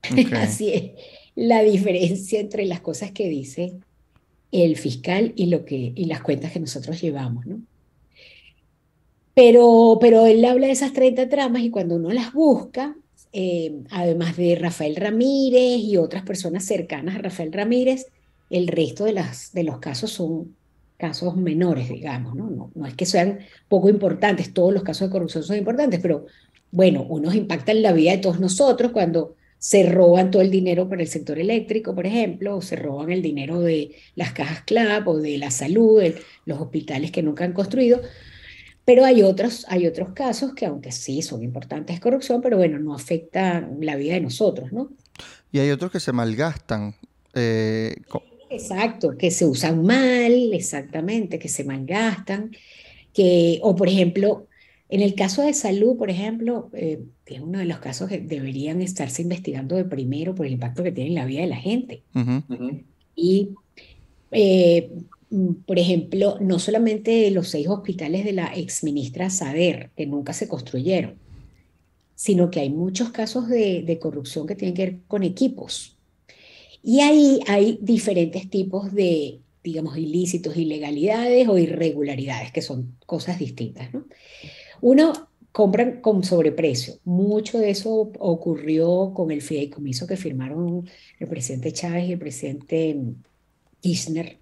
S3: (laughs) Así es la diferencia entre las cosas que dice el fiscal y, lo que, y las cuentas que nosotros llevamos. ¿no? Pero, pero él habla de esas 30 tramas y cuando uno las busca, eh, además de Rafael Ramírez y otras personas cercanas a Rafael Ramírez, el resto de, los casos son casos menores, digamos, ¿no? ¿no? No es que sean poco importantes, todos los casos de corrupción son importantes, pero bueno, unos impactan la vida de todos nosotros cuando se roban todo el dinero para el sector eléctrico, por ejemplo, o se roban el dinero de las cajas CLAP o de la salud, de los hospitales que nunca han construido. Pero hay otros, hay otros casos que, aunque sí son importantes de corrupción, pero bueno, no afectan la vida de nosotros, ¿no?
S2: Y hay otros que se malgastan. Eh,
S3: Exacto, que se usan mal, exactamente, que se malgastan. Que, o por ejemplo, en el caso de salud, por ejemplo, eh, es uno de los casos que deberían estarse investigando de primero por el impacto que tiene en la vida de la gente. Y eh, por ejemplo, no solamente los seis hospitales de la exministra Sader, que nunca se construyeron, sino que hay muchos casos de, corrupción que tienen que ver con equipos. Y ahí hay diferentes tipos de, digamos, ilícitos, ilegalidades o irregularidades, que son cosas distintas. ¿no? Uno, compran con sobreprecio. Mucho de eso ocurrió con el fideicomiso que firmaron el presidente Chávez y el presidente Kirchner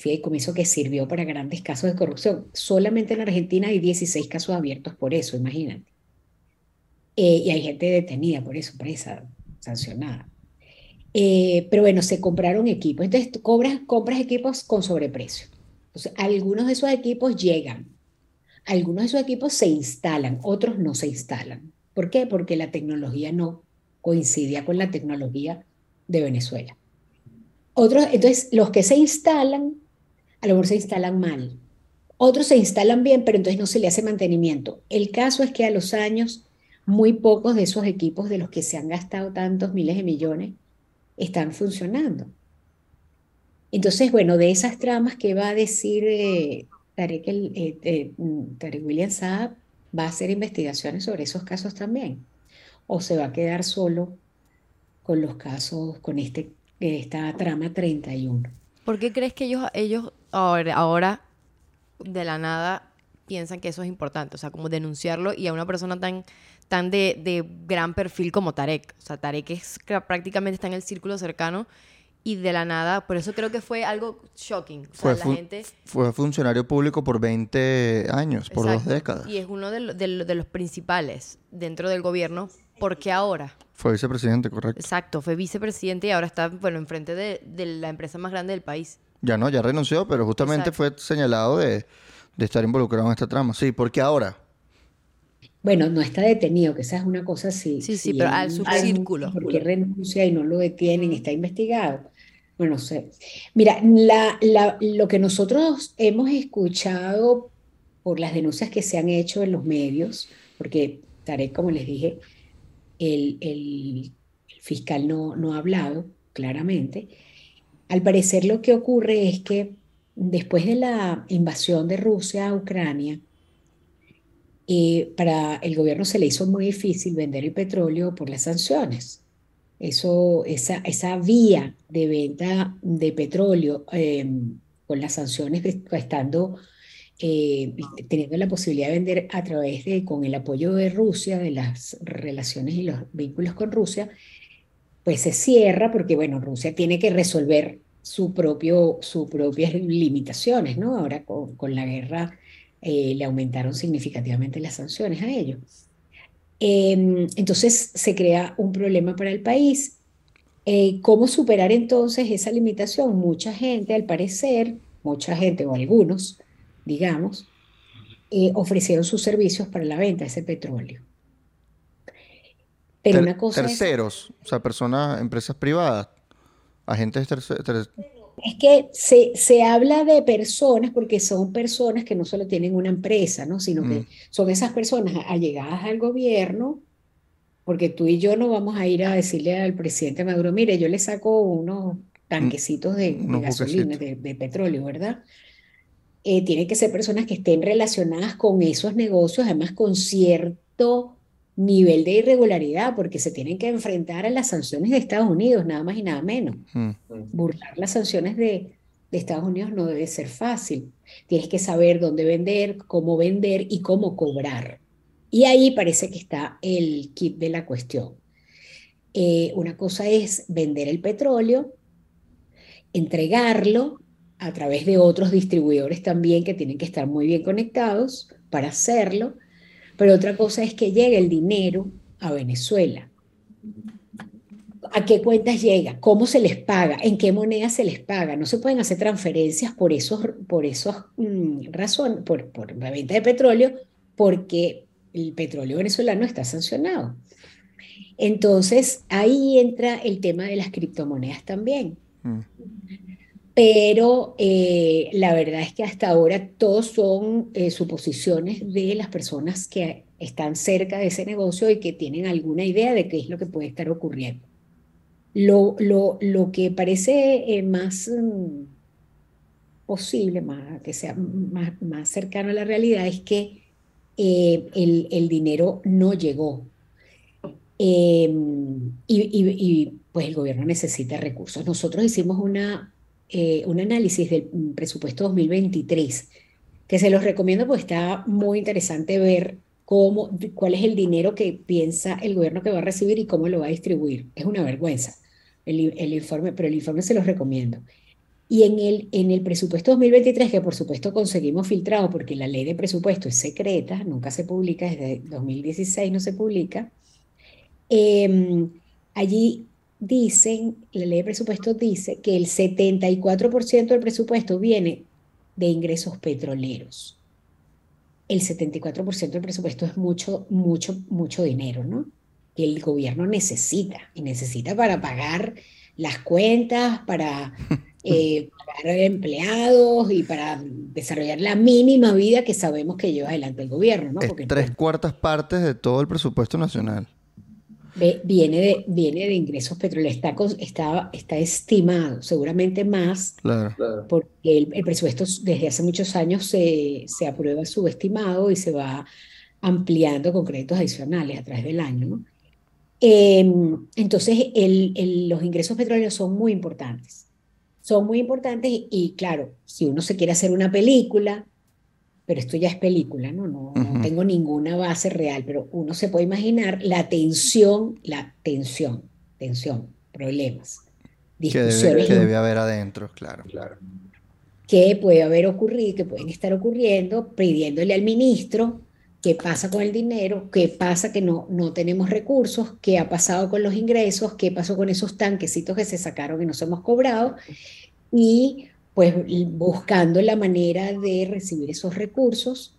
S3: fideicomiso que sirvió para grandes casos de corrupción. Solamente en Argentina hay 16 casos abiertos por eso, imagínate. Eh, y hay gente detenida por eso, presa, sancionada. Eh, pero bueno, se compraron equipos. Entonces, cobras, compras equipos con sobreprecio. Entonces, algunos de esos equipos llegan, algunos de esos equipos se instalan, otros no se instalan. ¿Por qué? Porque la tecnología no coincidía con la tecnología de Venezuela. Otros, entonces, los que se instalan, a lo mejor se instalan mal. Otros se instalan bien, pero entonces no se le hace mantenimiento. El caso es que a los años, muy pocos de esos equipos de los que se han gastado tantos miles de millones están funcionando. Entonces, bueno, de esas tramas que va a decir eh, Tarek, eh, eh, William Saab, va a hacer investigaciones sobre esos casos también. O se va a quedar solo con los casos, con este, esta trama 31.
S1: ¿Por qué crees que ellos, ellos ahora, ahora de la nada piensan que eso es importante? O sea, como denunciarlo y a una persona tan tan de, de, gran perfil como Tarek. O sea, Tarek es, prácticamente está en el círculo cercano y de la nada, por eso creo que fue algo shocking. O
S2: fue, la gente... fue funcionario público por 20 años, por dos décadas.
S1: Y es uno de, de, los principales dentro del gobierno. ¿Por qué ahora?
S2: Fue vicepresidente, correcto.
S1: Exacto, fue vicepresidente y ahora está, bueno, enfrente de, de la empresa más grande del país.
S2: Ya no, ya renunció, pero justamente fue señalado de, de estar involucrado en esta trama. Sí, ¿por qué ahora?
S3: Bueno, no está detenido, que esa es una cosa así.
S1: Sí, sí, pero al subcírculo.
S3: Porque renuncia y no lo detienen, está investigado. Bueno, sé. Mira, la, la, lo que nosotros hemos escuchado por las denuncias que se han hecho en los medios, porque Tarek, como les dije, el, el, el fiscal no, no ha hablado claramente. Al parecer lo que ocurre es que después de la invasión de Rusia a Ucrania, y para el gobierno se le hizo muy difícil vender el petróleo por las sanciones. Esa, vía de venta de petróleo em, con las sanciones estando eh, teniendo la posibilidad de vender a través de, con el apoyo de Rusia, de las relaciones y los vínculos con Rusia, pues se cierra porque, bueno, Rusia tiene que resolver su propio, sus propias limitaciones, ¿no? Ahora con, la guerra eh, le aumentaron significativamente las sanciones a ellos. Em, entonces se crea un problema para el país. Eh, ¿Cómo superar entonces esa limitación? Mucha gente, al parecer, mucha gente o algunos, digamos, eh, ofrecieron sus servicios para la venta de ese petróleo.
S2: Pero una cosa terceros, o sea, personas, empresas privadas, agentes terceros
S3: es que se, se, habla de personas porque son personas que no solo tienen una empresa, ¿no? sino que mm. son esas personas allegadas al gobierno, porque tú y yo no vamos a ir a decirle al presidente Maduro, mire, yo le saco unos tanquecitos de, gasolina, de, petróleo, ¿verdad? Eh, tienen que ser personas que estén relacionadas con esos negocios, además con cierto nivel de irregularidad, porque se tienen que enfrentar a las sanciones de Estados Unidos, nada más y nada menos. Hmm. Burlar las sanciones de, de, Estados Unidos no debe ser fácil. Tienes que saber dónde vender, cómo vender y cómo cobrar. Y ahí parece que está el kit de la cuestión. Eh, una cosa es vender el petróleo, entregarlo a través de otros distribuidores también que tienen que estar muy bien conectados para hacerlo pero otra cosa es que llegue el dinero a Venezuela. ¿A qué cuentas llega? ¿Cómo se les paga? ¿En qué moneda se les paga? No se pueden hacer transferencias por esos, por esos mm, razones, por, por la venta de petróleo, porque el petróleo venezolano está sancionado. Entonces, ahí entra el tema de las criptomonedas también. Mm pero eh, la verdad es que hasta ahora todos son eh, suposiciones de las personas que están cerca de ese negocio y que tienen alguna idea de qué es lo que puede estar ocurriendo. Lo, lo, lo que parece eh, más mm, posible, más, que sea más, más, cercano a la realidad, es que el, el, dinero no llegó. Em, y, y pues el gobierno necesita recursos. Nosotros hicimos una eh, un análisis del presupuesto 2023, que se los recomiendo porque está muy interesante ver cómo, cuál es el dinero que piensa el gobierno que va a recibir y cómo lo va a distribuir. Es una vergüenza el, el informe, pero el informe se los recomiendo. Y en el, en el presupuesto 2023, que por supuesto conseguimos filtrado porque la ley de presupuesto es secreta, nunca se publica, desde 2016 no se publica, Em, allí dicen, la ley de presupuesto dice que el 74% del presupuesto viene de ingresos petroleros. El 74% del presupuesto es mucho, mucho, mucho dinero, ¿no? Que el gobierno necesita y necesita para pagar las cuentas, para (laughs) eh, pagar empleados y para desarrollar la mínima vida que sabemos que lleva adelante el gobierno, ¿no?
S2: Es tres cuartas partes de todo el presupuesto nacional.
S3: Viene de, viene de ingresos petroleros, está, está, está estimado, seguramente más,
S2: Claro.
S3: porque el, el presupuesto desde hace muchos años se, se aprueba subestimado y se va ampliando con créditos adicionales a través del año, ¿no? Em, entonces, el- el- los ingresos petroleros son muy importantes. Son muy importantes y, y, claro, si uno se quiere hacer una película, pero esto ya es película, ¿no? No, no tengo ninguna base real, pero uno se puede imaginar la tensión, la tensión, tensión, problemas,
S2: Que debe,
S3: discusiones
S2: que debe haber adentro, claro.
S3: que puede haber ocurrido, que pueden estar ocurriendo, pidiéndole al ministro qué pasa con el dinero, qué pasa que no, no tenemos recursos, qué ha pasado con los ingresos, qué pasó con esos tanquecitos que se sacaron y nos hemos cobrado, y pues buscando la manera de recibir esos recursos,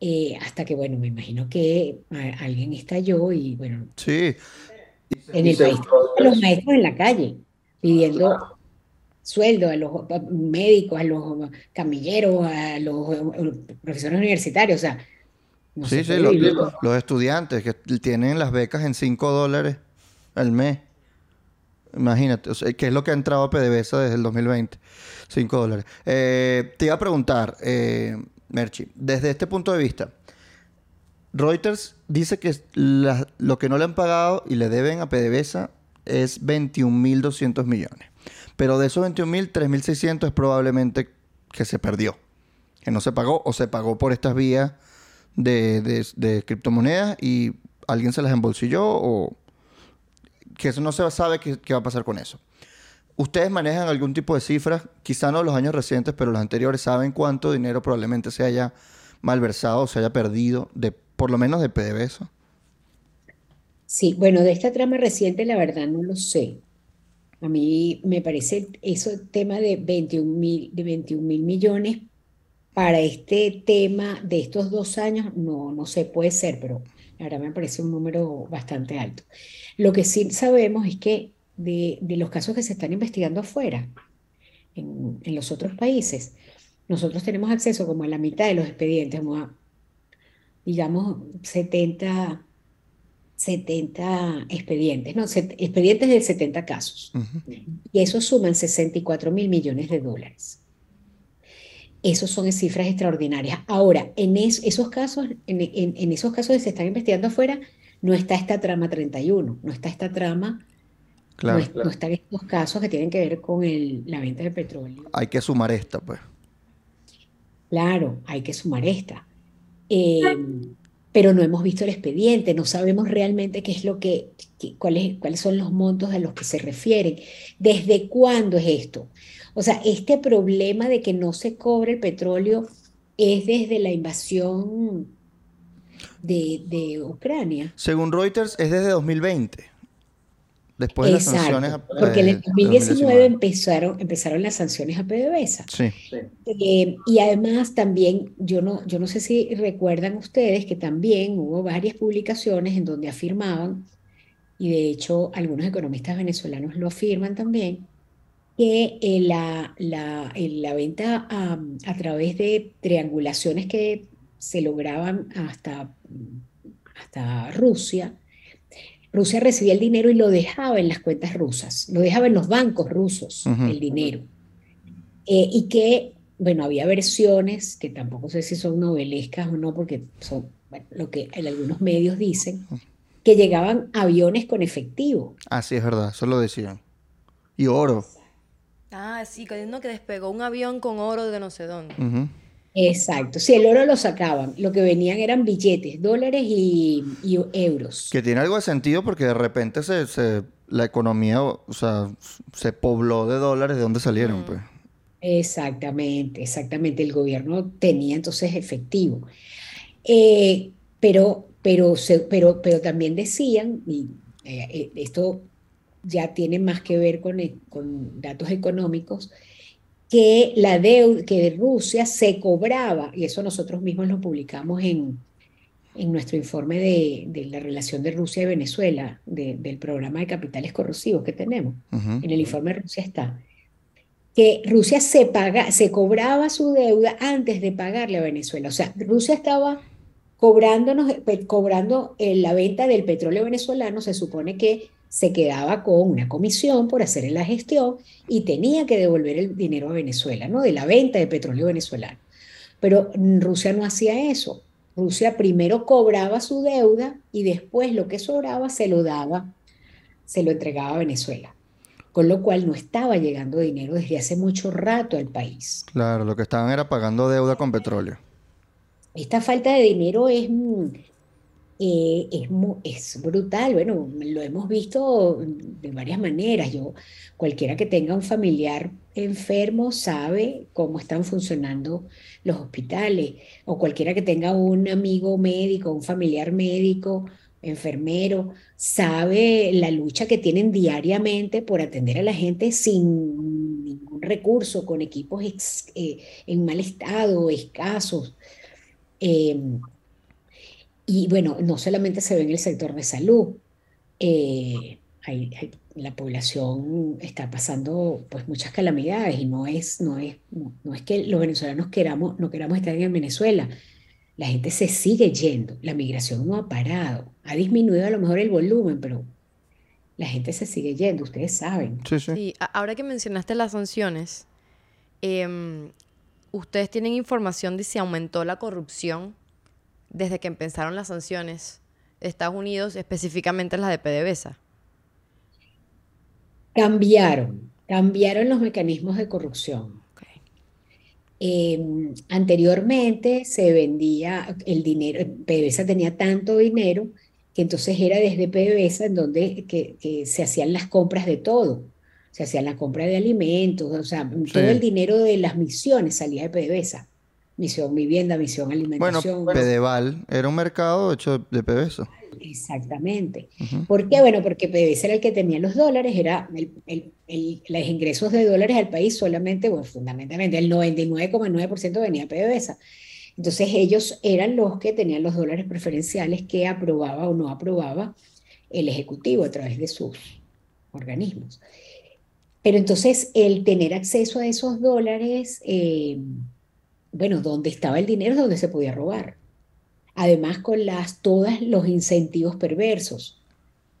S3: eh, hasta que, bueno, me imagino que a- alguien estalló y, bueno,
S2: Sí,
S3: en el país a los maestros en la calle pidiendo sueldo a los a- médicos, a los camilleros, a los eh, profesores universitarios, o sea, no
S2: sí, sí,
S3: puede
S2: lo-
S3: vivir con-
S2: los estudiantes que tienen las becas en 5 dólares al mes. Imagínate, o sea, ¿qué es lo que ha entrado a PDVSA desde el 2020? 5 dólares. Eh, te iba a preguntar, eh, Merchi, desde este punto de vista, Reuters dice que lo que no le han pagado y le deben a PDVSA es 21.200 millones. Pero de esos 21.000, 3.600 es probablemente que se perdió. Que no se pagó o se pagó por estas vías de, de- de criptomonedas y alguien se las embolsilló o que eso no se sabe qué, qué va a pasar con eso. ¿Ustedes manejan algún tipo de cifras? Quizá no los años recientes, pero los anteriores. ¿Saben cuánto dinero probablemente se haya malversado o se haya perdido, de, por lo menos de PDVSA?
S3: Sí, bueno, de esta trama reciente la verdad no lo sé. A mí me parece eso tema de 21 mil, de 21 mil millones para este tema de estos dos años, no, no sé, puede ser, pero la verdad me parece un número bastante alto. Lo que sí sabemos es que de, de los casos que se están investigando afuera, en, en los otros países, nosotros tenemos acceso como a la mitad de los expedientes, como a, digamos, 70, 70 expedientes, no, expedientes de 70 casos.
S2: Ujú.
S3: Y eso suman 64 mil millones de dólares. Esos son cifras extraordinarias. Ahora, en es- esos casos, en, en- en esos casos que se están investigando afuera, no está esta trama 31, no está esta trama, no,
S2: Claro.
S3: no están estos casos que tienen que ver con el- la venta de petróleo.
S2: Hay que sumar esta, pues.
S3: Claro, hay que sumar esta. Eh, pero no hemos visto el expediente, no sabemos realmente qué es lo que, cuáles, cuáles son los montos a los que se refieren, desde cuándo es esto. O sea, este problema de que no se cobre el petróleo es desde la invasión de, de Ucrania.
S2: Según Reuters, es desde 2020. Después de las sanciones a-
S3: porque en
S2: eh,
S3: el
S2: de
S3: 2019 empezaron, empezaron las sanciones a PDVSA.
S2: Sí.
S3: Eh, y además también, yo no, yo no sé si recuerdan ustedes que también hubo varias publicaciones en donde afirmaban, y de hecho algunos economistas venezolanos lo afirman también, que eh, la, la, eh, la venta a, a través de triangulaciones que se lograban hasta, hasta Rusia, Rusia recibía el dinero y lo dejaba en las cuentas rusas, lo dejaba en los bancos rusos, el dinero. Eh, y que, bueno, había versiones que tampoco sé si son novelescas o no, porque son bueno, lo que en algunos medios dicen, que llegaban aviones con efectivo.
S2: Ah, sí, es verdad. Eso lo decían. Y oro.
S1: Ah, sí, que uno que despegó un avión con oro de no sé dónde.
S3: Exacto, si el oro lo sacaban, lo que venían eran billetes, dólares y, y euros.
S2: Que tiene algo de sentido porque de repente se, se- la economía, o sea, se pobló de dólares. ¿De dónde salieron, pues?
S3: Exactamente, exactamente. El gobierno tenía entonces efectivo. Eh, pero pero, pero, pero también decían, y eh, esto ya tiene más que ver con, con datos económicos, que la deuda, que de Rusia se cobraba, y eso nosotros mismos lo publicamos en, en nuestro informe de, de, la relación de Rusia y Venezuela, del programa de capitales corrosivos que tenemos. En el informe de Rusia está que Rusia se, paga, se cobraba su deuda antes de pagarle a Venezuela. O sea, Rusia estaba cobrándonos, cobrando la venta del petróleo venezolano, se supone que se quedaba con una comisión por hacer la gestión y tenía que devolver el dinero a Venezuela, ¿no? De la venta de petróleo venezolano. Pero Rusia no hacía eso. Rusia primero cobraba su deuda y después lo que sobraba se lo daba, se lo entregaba a Venezuela. Con lo cual no estaba llegando dinero desde hace mucho rato al país.
S2: Claro, lo que estaban era pagando deuda con petróleo.
S3: Esta falta de dinero es, mm, eh, es, es, brutal. Bueno, lo hemos visto de varias maneras. Yo, cualquiera que tenga un familiar enfermo sabe cómo están funcionando los hospitales, o cualquiera que tenga un amigo médico, un familiar médico, enfermero, sabe la lucha que tienen diariamente por atender a la gente sin ningún recurso, con equipos eh, en mal estado, escasos. Em, y bueno, no solamente se ve en el sector de salud, eh, la población está pasando pues muchas calamidades y no es, no es, no, es que los venezolanos queramos, no queramos estar en Venezuela. La gente se sigue yendo, la migración no ha parado, ha disminuido a lo mejor el volumen, pero la gente se sigue yendo, ustedes saben.
S1: Sí, sí. ahora que mencionaste las sanciones, em, ¿ustedes tienen información de si aumentó la corrupción desde que empezaron las sanciones de Estados Unidos, específicamente las de PDVSA?
S3: Cambiaron, cambiaron los mecanismos de corrupción. Em, anteriormente se vendía el dinero, PDVSA tenía tanto dinero que entonces era desde PDVSA en donde que, se hacían las compras de todo. Se hacían la compra de alimentos, o sea, todo el dinero de las misiones salía de PDVSA misión vivienda, misión alimentación.
S2: Bueno, Pedeval era un mercado hecho de PDVSA.
S3: Exactamente. ¿Por qué? Bueno, porque PDVSA era el que tenía los dólares, era el, los ingresos de dólares al país solamente, bueno, fundamentalmente, el 99,9% venía PDVSA. Entonces ellos eran los que tenían los dólares preferenciales que aprobaba o no aprobaba el Ejecutivo a través de sus organismos. Pero entonces el tener acceso a esos dólares... Eh, bueno, donde estaba el dinero es donde se podía robar. Además, con las, todos los incentivos perversos.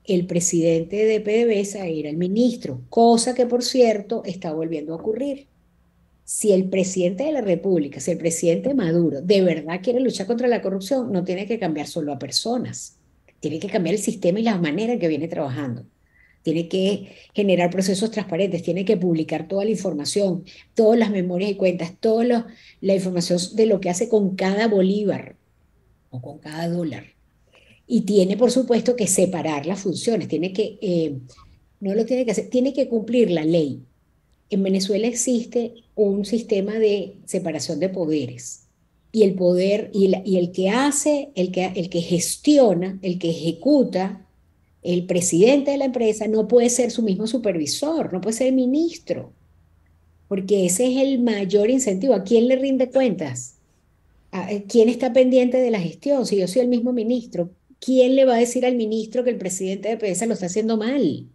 S3: El presidente de PDVSA era el ministro, cosa que, por cierto, está volviendo a ocurrir. Si el presidente de la República, si el presidente Maduro de verdad quiere luchar contra la corrupción, no tiene que cambiar solo a personas, tiene que cambiar el sistema y la manera en que viene trabajando tiene que generar procesos transparentes, tiene que publicar toda la información, todas las memorias y cuentas, toda la información de lo que hace con cada bolívar o con cada dólar. Y tiene, por supuesto, que separar las funciones, tiene que, eh, no lo tiene que hacer, tiene que cumplir la ley. En Venezuela existe un sistema de separación de poderes y el poder y, y el que hace, el que, el que gestiona, el que ejecuta, el presidente de la empresa no puede ser su mismo supervisor, no puede ser ministro, porque ese es el mayor incentivo. ¿A quién le rinde cuentas? ¿A eh, ¿Quién está pendiente de la gestión? Si yo soy el mismo ministro, ¿quién le va a decir al ministro que el presidente de PDVSA lo está haciendo mal?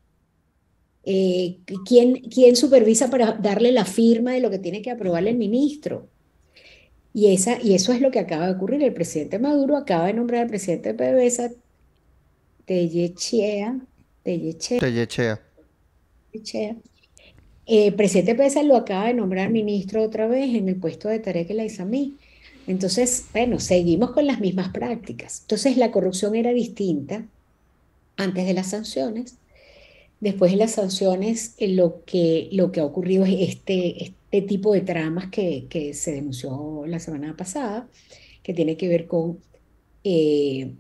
S3: Eh, ¿quién, ¿Quién supervisa para darle la firma de lo que tiene que aprobarle el ministro? Y, esa, y eso es lo que acaba de ocurrir. El presidente Maduro acaba de nombrar al presidente de PDVSA Tellechea, Tellechea.
S2: Tellechea.
S3: Eh, presidente Pesa lo acaba de nombrar ministro otra vez en el puesto de Tarek El Aizami. Entonces, bueno, seguimos con las mismas prácticas. Entonces, la corrupción era distinta antes de las sanciones. Después de las sanciones, eh, lo que, lo que ha ocurrido es este, este tipo de tramas que, que se denunció la semana pasada, que tiene que ver con eh,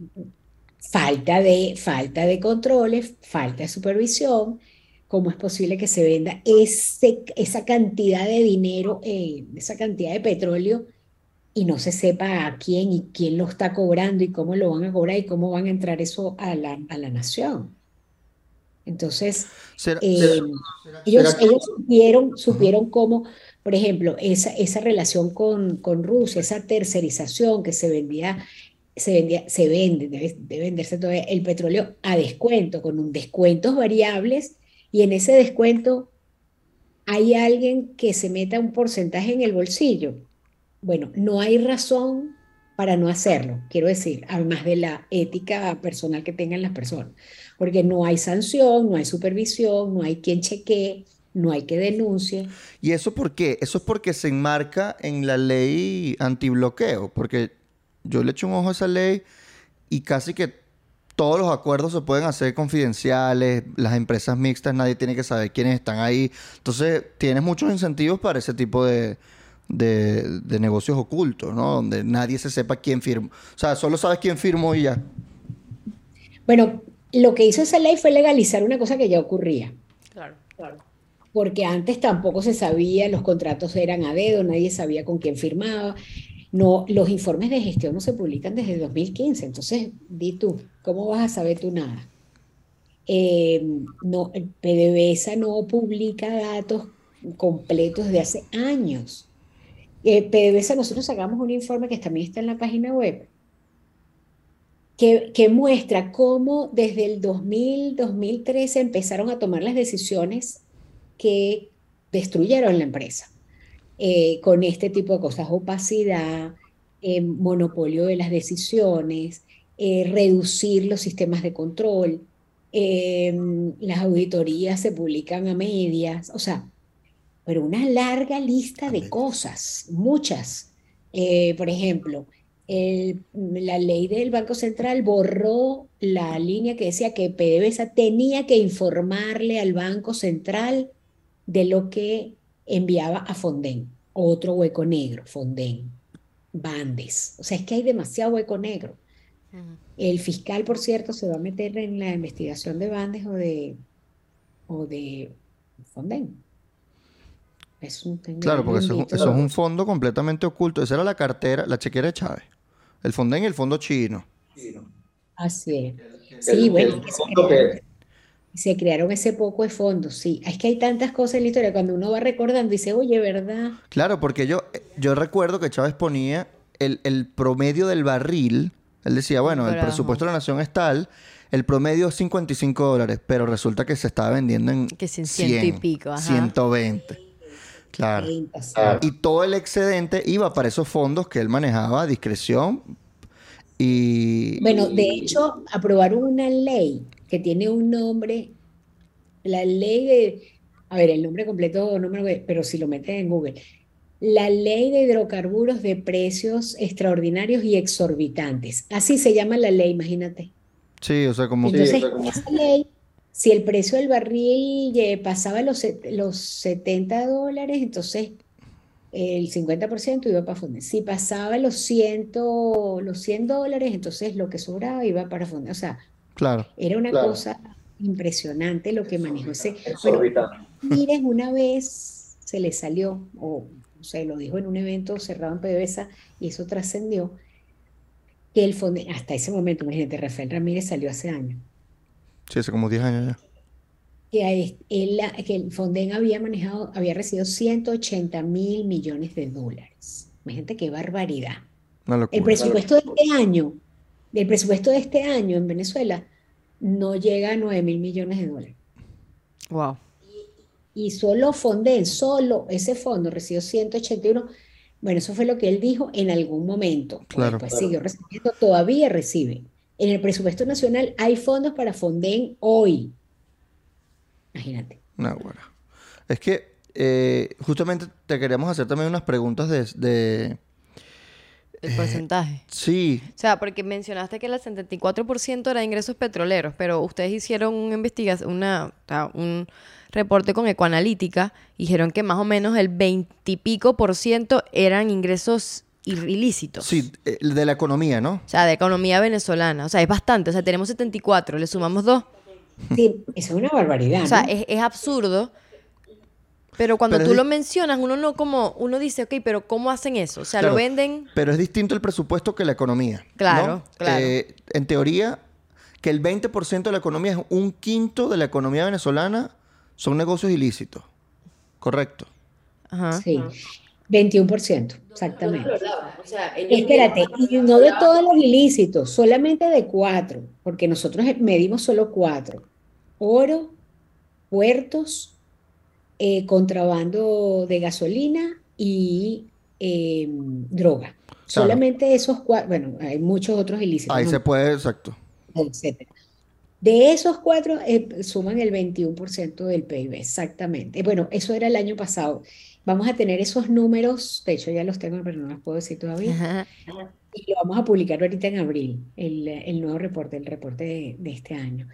S3: falta de, falta de controles, falta de supervisión, cómo es posible que se venda ese, esa cantidad de dinero, eh, esa cantidad de petróleo y no se sepa a quién y quién lo está cobrando y cómo lo van a cobrar y cómo van a entrar eso a la, a la nación. Entonces,
S2: ¿Será-
S3: eh,
S2: será-
S3: ellos,
S2: será que-
S3: ellos supieron, supieron cómo, por ejemplo, esa, esa relación con, con Rusia, esa tercerización que se vendía, se vendía, se vende, debe, venderse todavía el petróleo a descuento, con un descuentos variables, y en ese descuento hay alguien que se meta un porcentaje en el bolsillo. Bueno, no hay razón para no hacerlo, quiero decir, además de la ética personal que tengan las personas, porque no hay sanción, no hay supervisión, no hay quien chequee, no hay que denuncie.
S2: ¿Y eso por qué? Eso es porque se enmarca en la ley antibloqueo, porque yo le echo un ojo a esa ley y casi que todos los acuerdos se pueden hacer confidenciales, las empresas mixtas, nadie tiene que saber quiénes están ahí. Entonces, tienes muchos incentivos para ese tipo de, de, de negocios ocultos, ¿no? Donde nadie se sepa quién firmó. O sea, solo sabes quién firmó y ya.
S3: Bueno, lo que hizo esa ley fue legalizar una cosa que ya ocurría,
S1: Claro.
S3: porque antes tampoco se sabía, los contratos eran a dedo, nadie sabía con quién firmaba. No, los informes de gestión no se publican desde 2015, entonces di tú, ¿cómo vas a saber tú nada? Eh, no, PDVSA no publica datos completos de hace años. Eh, PDVSA, nosotros sacamos un informe que también está en la página web, que, que muestra cómo desde el 2000, 2013 empezaron a tomar las decisiones que destruyeron la empresa eh, con este tipo de cosas, opacidad, eh, monopolio de las decisiones, eh, reducir los sistemas de control, las auditorías se publican a medias, o sea, pero una larga lista de cosas, muchas. Por ejemplo, el- la ley del Banco Central borró la línea que decía que PDVSA tenía que informarle al Banco Central de lo que enviaba a Fonden. Otro hueco negro, Fonden, Bandes. O sea, es que hay demasiado hueco negro. El fiscal, por cierto, se va a meter en la investigación de Bandes o de, o de Fonden. Es un
S2: Claro, porque eso, es un-
S3: bendito.
S2: eso es un fondo completamente oculto. Esa era la cartera, la chequera de Chávez. El Fonden y el fondo chino.
S3: Así es.
S4: El-
S3: Sí, bueno,
S4: el fondo que-
S3: se crearon ese poco de fondos, sí. Es que hay tantas cosas en la historia, cuando uno va recordando, dice, oye, ¿verdad?
S2: Claro, porque yo, yo recuerdo que Chávez ponía el, el promedio del barril. Él decía, bueno, el presupuesto de la nación es tal, el promedio es 55 dólares, pero resulta que se estaba vendiendo en
S1: Que sí, en ciento y pico, ajá.
S2: 120. Claro.
S3: 30, sí.
S4: Claro.
S2: Y todo el excedente iba para esos fondos que él manejaba a discreción. Y
S3: Bueno, de hecho, aprobaron una ley que tiene un nombre, la ley de, a ver, el nombre completo no me lo pero si lo meten en Google, la ley de hidrocarburos de precios extraordinarios y exorbitantes. Así se llama la ley, imagínate.
S2: sí, o sea, como
S4: Sí,
S3: Entonces,
S4: o sea, como-
S3: esa ley, si el precio del barril pasaba los, los 70 dólares, entonces el 50% iba para Fonden. Si pasaba los 100, los 100 dólares, entonces lo que sobraba iba para Fonden. O sea,
S2: claro.
S3: era una
S4: Claro.
S3: cosa impresionante lo que manejó ese. Bueno. Miren, una vez se le salió, o se lo dijo en un evento cerrado en PDVSA, y eso trascendió, que el Fonden, hasta ese momento, imagínate, Rafael Ramírez salió hace años.
S2: Sí, hace como 10 años ya.
S3: que, él- el Fonden había manejado, había recibido 180 mil millones de dólares. Imagínate qué barbaridad.
S2: Una
S3: El presupuesto de este año, el presupuesto de este año en Venezuela no llega a 9 mil millones de dólares.
S1: Wow.
S3: Y solo Fonden, solo ese fondo recibió 181. Bueno, eso fue lo que él dijo en algún momento.
S2: Claro.
S3: Después siguió recibiendo, todavía recibe. En el presupuesto nacional hay fondos para Fonden hoy. Imagínate.
S2: Bueno. Es que eh, justamente te queríamos hacer también unas preguntas de, de-
S1: El porcentaje.
S2: Sí,
S1: O sea, porque mencionaste que el 74% era de ingresos petroleros, pero ustedes hicieron una investigación, una, o sea, un reporte con Ecoanalítica y dijeron que más o menos el 20 y pico por ciento eran ingresos ir- ilícitos.
S2: sí, eh, de la economía, ¿no?
S1: O sea, de economía venezolana. O sea, es bastante. O sea, tenemos 74, le sumamos dos.
S3: Sí, eso es una barbaridad,
S1: O sea, es absurdo. Pero cuando
S2: Pero
S1: tú lo mencionas, uno no como, uno dice, ok, pero ¿cómo hacen eso? O sea,
S2: Claro,
S1: lo venden.
S2: Pero es distinto el presupuesto que la economía.
S1: Claro,
S2: ¿no?
S1: claro.
S2: Eh, en teoría, que el 20% de la economía es un quinto de la economía venezolana son negocios ilícitos. Correcto.
S1: Ajá.
S3: Sí, 21%, exactamente.
S1: O sea,
S3: Espérate, y no de todos los ilícitos, solamente de cuatro, porque nosotros medimos solo cuatro. Oro, puertos, eh, contrabando de gasolina y eh, droga. Solamente esos cuatro, bueno, hay muchos otros ilícitos,
S2: Ahí
S3: ¿no?
S2: se puede, exacto.
S3: etcétera. De esos cuatro eh, suman el 21% del PIB, exactamente. Bueno, eso era el año pasado. Vamos a tener esos números, de hecho ya los tengo, pero no los puedo decir todavía.
S1: Ajá.
S3: Y lo vamos a publicar ahorita en abril, el, el nuevo reporte, el reporte de, de este año.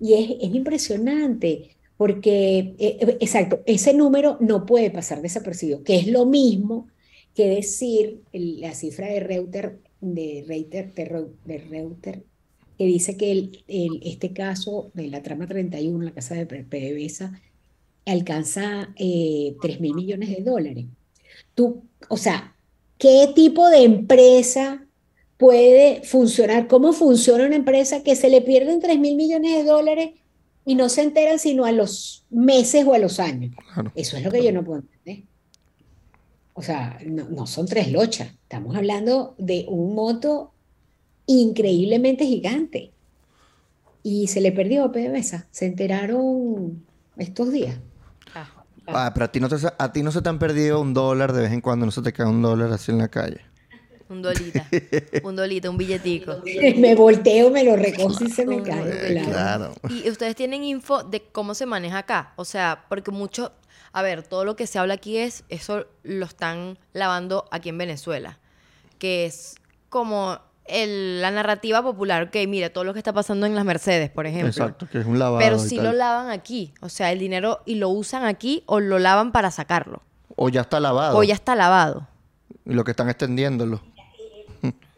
S3: Y es, es impresionante, porque, eh, eh, exacto, ese número no puede pasar desapercibido, que es lo mismo que decir la cifra de Reuter, de de Reu- de Reuter, que dice que el, este caso de la trama 31, la casa de PDVSA, alcanza eh, 3 mil millones de dólares. Tú, o sea, ¿qué tipo de empresa puede funcionar? ¿Cómo funciona una empresa que se le pierden 3 mil millones de dólares y no se enteran sino a los meses o a los años?
S2: Claro.
S3: Eso es lo que yo no puedo entender. O sea, no, no son tres lochas. Estamos hablando de un monto increíblemente gigante. Y se le perdió a PDVSA. Se enteraron estos días.
S1: Ah.
S2: Ah, pero a ti, no te, a ti no se te han perdido un dólar de vez en cuando, no se te cae un dólar así en la calle.
S1: Un dolita. (laughs) un dolita, un billetico. (laughs)
S3: Me volteo, me lo recojo y se me cae. Claro.
S2: claro.
S1: Y ustedes tienen info de cómo se maneja acá. O sea, porque mucho, a ver, todo lo que se habla aquí es, eso lo están lavando aquí en Venezuela. Que es como el- la narrativa popular. Ok, mira, todo lo que está pasando en las Mercedes, por ejemplo.
S2: Exacto, que es un lavado.
S1: Pero sí
S2: tal.
S1: lo lavan aquí. O sea, el dinero y lo usan aquí o lo lavan para sacarlo.
S2: O ya está lavado.
S1: O ya está lavado.
S2: Y lo que están extendiéndolo.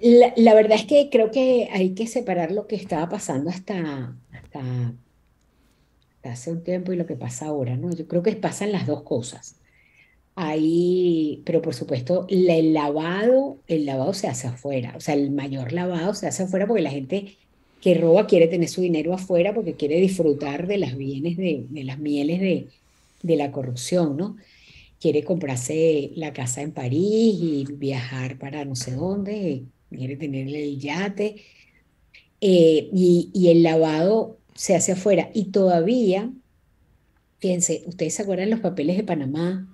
S3: La, verdad es que creo que hay que separar lo que estaba pasando hasta, hasta, hasta hace un tiempo y lo que pasa ahora, ¿no? Yo creo que pasan las dos cosas. Ahí, pero por supuesto, el lavado, el lavado se hace afuera. O sea, el mayor lavado se hace afuera porque la gente que roba quiere tener su dinero afuera porque quiere disfrutar de las bienes de, de las mieles de, de la corrupción, ¿no? quiere comprarse la casa en París y viajar para no sé dónde, quiere tener el yate, eh, y, y el lavado se hace afuera. Y todavía, fíjense, ustedes se acuerdan los papeles de Panamá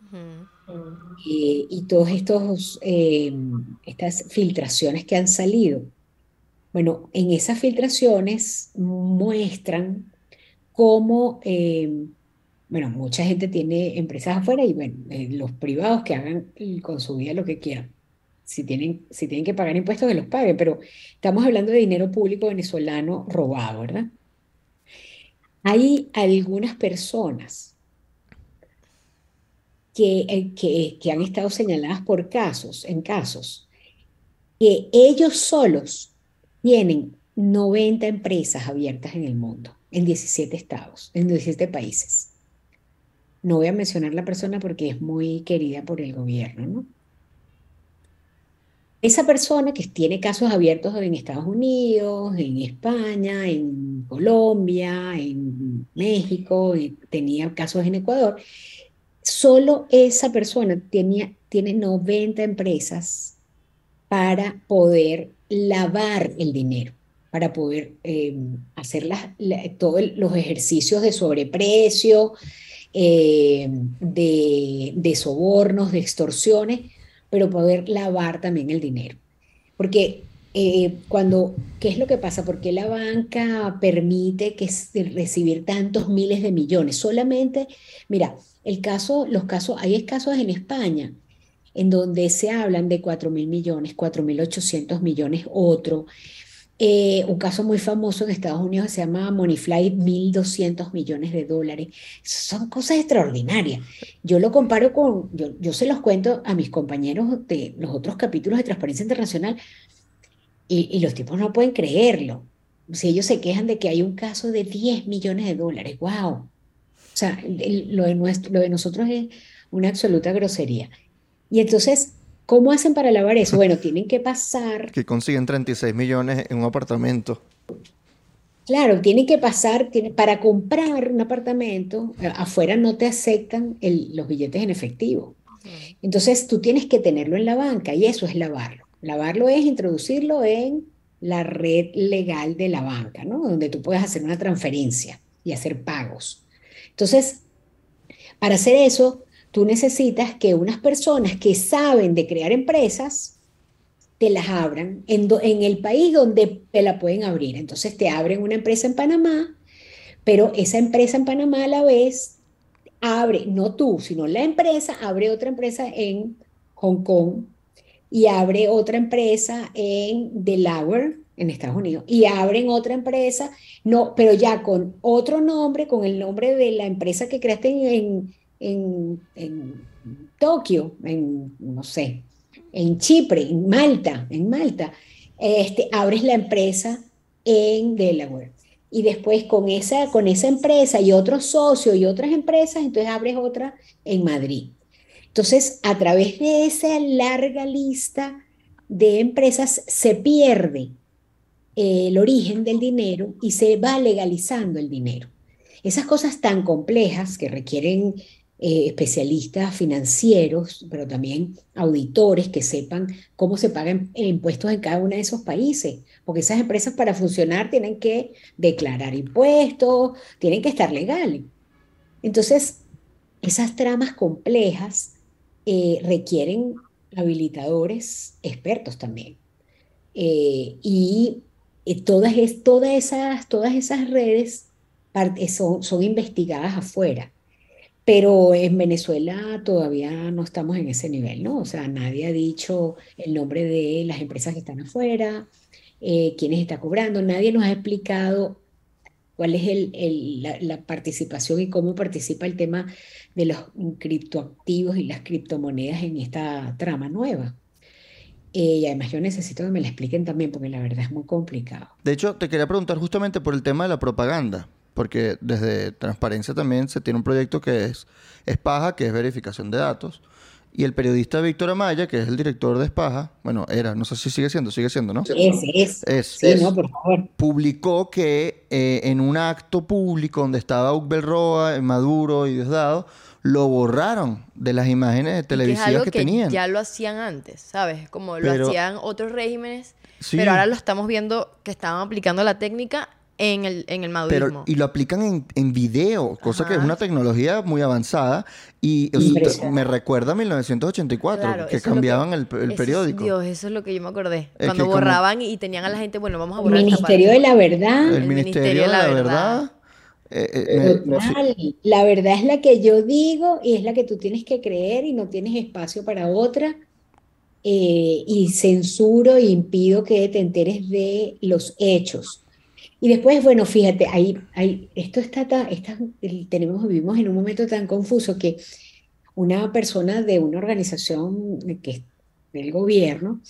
S3: eh, y todos estos eh, estas filtraciones que han salido. Bueno, en esas filtraciones muestran cómo, eh, bueno, mucha gente tiene empresas afuera y bueno, eh, los privados que hagan con su vida lo que quieran. Si tienen, si tienen que pagar impuestos, que los paguen, pero estamos hablando de dinero público venezolano robado, ¿verdad? Hay algunas personas que, eh, que, que han estado señaladas por casos, en casos, que ellos solos tienen 90 empresas abiertas en el mundo, en 17 estados, en 17 países. No voy a mencionar la persona porque es muy querida por el gobierno, ¿no? Esa persona que tiene casos abiertos en Estados Unidos, en España, en Colombia, en México, tenía casos en Ecuador, solo esa persona tenía, tiene 90 empresas para poder lavar el dinero, para poder eh, hacer todos los ejercicios de sobreprecio, eh, de sobornos, de extorsiones, pero poder lavar también el dinero. Porque eh, cuando, ¿qué es lo que pasa? ¿Por qué la banca permite que recibir tantos miles de millones? Solamente, mira, el caso, los casos, hay casos en España en donde se hablan de 4 mil millones, 4 mil 800 millones, otro. Eh, un caso muy famoso en Estados Unidos se llama Moneyfly, 1.200 millones de dólares. Son cosas extraordinarias. Yo lo comparo con, yo, yo se los cuento a mis compañeros de los otros capítulos de Transparencia Internacional y, y los tipos no pueden creerlo. Si ellos se quejan de que hay un caso de 10 millones de dólares, wow. O sea, lo de, nuestro, lo de nosotros es una absoluta grosería. Y entonces, ¿cómo hacen para lavar eso? Bueno, tienen que pasar.
S2: Que consiguen 36 millones en un apartamento.
S3: Claro, tienen que pasar, para comprar un apartamento, afuera no te aceptan los billetes en efectivo. Entonces tú tienes que tenerlo en la banca y eso es lavarlo. Lavarlo es introducirlo en la red legal de la banca, ¿no? Donde tú puedes hacer una transferencia y hacer pagos. Entonces, para hacer eso, tú necesitas que unas personas que saben de crear empresas te las abran en, el país donde te la pueden abrir. Entonces te abren una empresa en Panamá, pero esa empresa en Panamá a la vez abre, no tú, sino la empresa, abre otra empresa en Hong Kong y abre otra empresa en Delaware, en Estados Unidos, y abren otra empresa, no, pero ya con otro nombre, con el nombre de la empresa que creaste en, en Tokio, en, no sé, en Chipre, en Malta, en Malta, este, abres la empresa en Delaware. Y después con esa, con esa empresa y otros socios y otras empresas, entonces abres otra en Madrid. Entonces, a través de esa larga lista de empresas se pierde eh, el origen del dinero y se va legalizando el dinero. Esas cosas tan complejas que requieren eh, especialistas financieros, pero también auditores que sepan cómo se pagan impuestos en cada uno de esos países, porque esas empresas para funcionar tienen que declarar impuestos, tienen que estar legales. Entonces, esas tramas complejas eh, requieren habilitadores expertos también. Eh, y todas, es, todas, esas, todas esas redes son, son investigadas afuera. Pero en Venezuela todavía no estamos en ese nivel, ¿no? O sea, nadie ha dicho el nombre de las empresas que están afuera, quiénes está cobrando, nadie nos ha explicado cuál es el, la, participación y cómo participa el tema de los criptoactivos y las criptomonedas en esta trama nueva. Eh, y además yo necesito que me la expliquen también porque la verdad es muy complicado.
S2: De hecho, te quería preguntar justamente por el tema de la propaganda, porque desde Transparencia también se tiene un proyecto que es, es PAJA, que es verificación de datos, y el periodista Víctor Amaya, que es el director de Espaja, bueno, era, no sé si sigue siendo, sigue siendo, ¿no?
S3: Es, es.
S2: sí, no, por favor. Publicó que eh, en un acto público donde estaba Ugbel Roa, Maduro y Diosdado, lo borraron de las imágenes televisivas que, es algo que, tenían.
S1: Ya lo hacían antes, ¿sabes? Como lo hacían otros regímenes, pero ahora lo estamos viendo que estaban aplicando la técnica en el, en el madurismo.
S2: y lo aplican en, en video, cosa que es una tecnología muy avanzada. Y me recuerda a 1984, que cambiaban el, el periódico.
S1: Dios, eso es lo que yo me acordé. Cuando borraban y tenían a la gente, bueno, vamos a borrar
S3: El Ministerio de la Verdad.
S2: El, Ministerio, de la, Verdad.
S3: Eh, eh, la verdad es la que yo digo y es la que tú tienes que creer y no tienes espacio para otra. Eh, y censuro e impido que te enteres de los hechos. Y después, bueno, fíjate, ahí, ahí esto está, está, tenemos, vivimos en un momento tan confuso que una persona de una organización que del gobierno,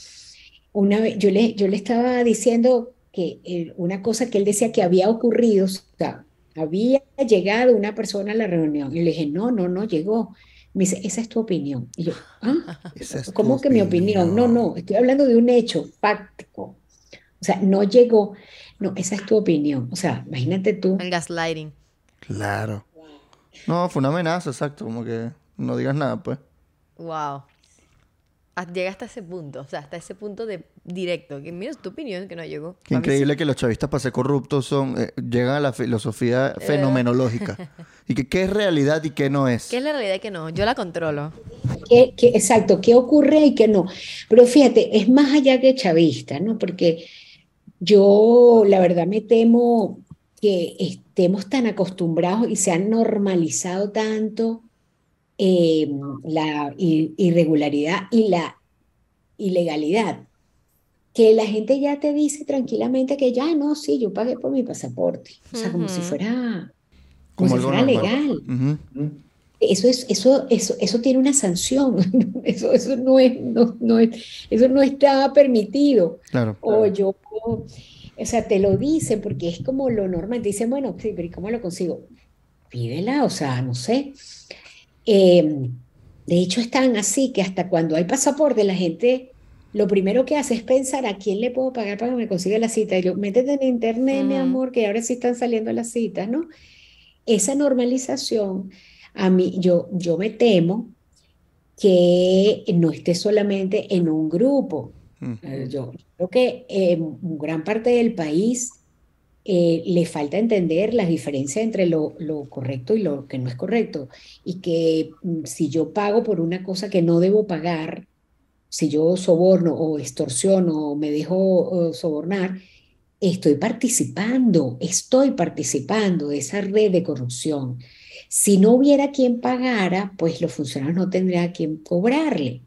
S3: una vez, yo le, yo le estaba diciendo que una cosa que él decía que había ocurrido, o sea, había llegado una persona a la reunión. Y le dije, no, no, no llegó. Me dice, esa es tu opinión. Y yo, ¿ah? (laughs) ¿Cómo que mi opinión? No, no, estoy hablando de un hecho fáctico. O sea, no llegó. No, esa es tu opinión. O sea, imagínate tú.
S1: El gaslighting.
S2: Claro. No, fue una amenaza, exacto. Como que no digas nada, pues.
S1: Wow. Llega hasta ese punto, o sea, hasta ese punto de directo. Que mira, tu opinión que no llegó.
S2: Qué increíble que los chavistas para ser corruptos son, eh, llegan a la filosofía eh. fenomenológica. (laughs) y que qué es realidad y qué no es.
S1: ¿Qué es la realidad y qué no? Yo la controlo.
S3: ¿Qué, exacto, qué ocurre y qué no. Pero fíjate, es más allá que chavista, ¿no? Porque yo, la verdad, me temo que estemos tan acostumbrados y se han normalizado tanto eh, la irregularidad y la ilegalidad, que la gente ya te dice tranquilamente que ya no, sí, yo pagué por mi pasaporte. O sea, como si fuera, como, si fuera legal. Eso, es, eso, eso, eso tiene una sanción. (laughs) eso, eso, no es, no, no es, eso no está permitido.
S2: Claro,
S3: O yo, o sea, te lo dicen porque es como lo normal. Te dicen, bueno, sí, pero ¿y cómo lo consigo? pídela, o sea, no sé. Em, de hecho, están así que hasta cuando hay pasaporte, la gente lo primero que hace es pensar a quién le puedo pagar para que me consiga la cita. Y yo, métete en internet, mi amor, que ahora sí están saliendo las citas, ¿no? Esa normalización, a mí, yo, yo me temo que no esté solamente en un grupo. Eh, yo creo que en gran parte del país eh, le falta entender la diferencia entre lo, lo, correcto y lo que no es correcto. Y que mm, si yo pago por una cosa que no debo pagar, si yo soborno o extorsiono o me dejo sobornar, estoy participando, estoy participando de esa red de corrupción. Si no hubiera quien pagara, pues los funcionarios no tendrían quien cobrarle.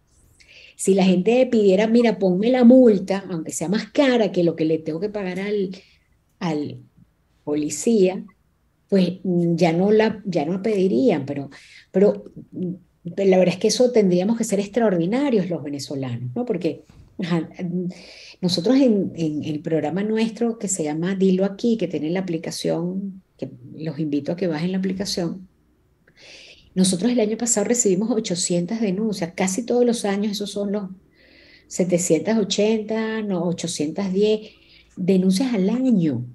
S3: Si la gente pidiera, mira, ponme la multa, aunque sea más cara que lo que le tengo que pagar al, policía, pues ya no la, ya no pedirían, pero, pero la verdad es que eso tendríamos que ser extraordinarios los venezolanos, ¿no? Porque nosotros en, el programa nuestro que se llama Dilo aquí, que tiene la aplicación, que los invito a que bajen la aplicación, nosotros el año pasado recibimos 800 denuncias, casi todos los años esos son los 780, no, 810 denuncias al año.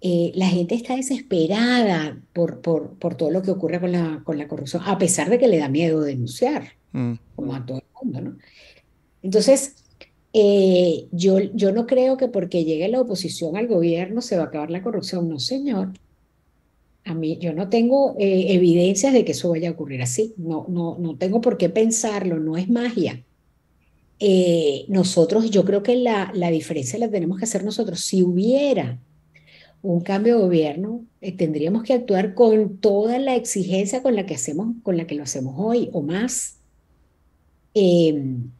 S3: Eh, la gente está desesperada por, por, por, todo lo que ocurre con la, con la corrupción, a pesar de que le da miedo denunciar, mm. como a todo el mundo, ¿no? Entonces, eh, yo, yo no creo que porque llegue la oposición al gobierno se va a acabar la corrupción, no, señor. A mí, yo no tengo eh, evidencias de que eso vaya a ocurrir así, no, no, no tengo por qué pensarlo, no es magia. nosotros, yo creo que la, la diferencia la tenemos que hacer nosotros. Si hubiera un cambio de gobierno, eh, tendríamos que actuar con toda la exigencia con la que hacemos, con la que lo hacemos hoy o más. Em,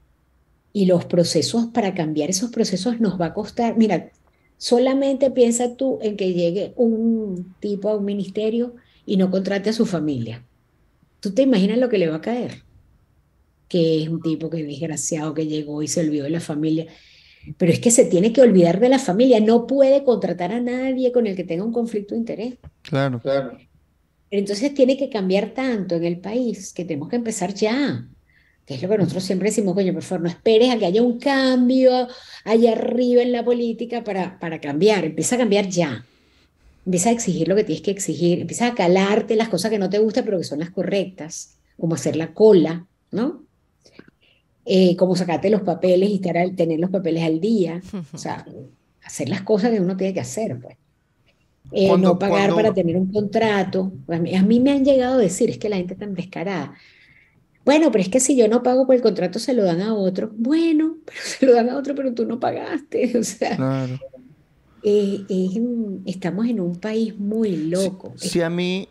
S3: y los procesos, para cambiar esos procesos nos va a costar, mira, solamente piensa tú en que llegue un tipo a un ministerio y no contrate a su familia. ¿Tú te imaginas lo que le va a caer? Que es un tipo que es desgraciado, que llegó y se olvidó de la familia pero es que se tiene que olvidar de la familia, no puede contratar a nadie con el que tenga un conflicto de interés.
S2: Claro, claro.
S3: Entonces tiene que cambiar tanto en el país que tenemos que empezar ya. Que es lo que nosotros siempre decimos, coño, por favor, no esperes a que haya un cambio allá arriba en la política para, para cambiar. Empieza a cambiar ya. Empieza a exigir lo que tienes que exigir. Empieza a calarte las cosas que no te gustan, pero que son las correctas, como hacer la cola, ¿no? eh, como sacarte los papeles y estar al, tener los papeles al día, o sea, hacer las cosas que uno tiene que hacer, pues. Eh, no pagar para tener un contrato. A mí, a mí, me han llegado a decir, es que la gente está tan descarada. Bueno, pero es que si yo no pago por el contrato, se lo dan a otro. Bueno, pero (laughs) se lo dan a otro, pero tú no pagaste. (laughs) O sea, claro. eh, estamos en un país muy loco.
S2: Si, a mí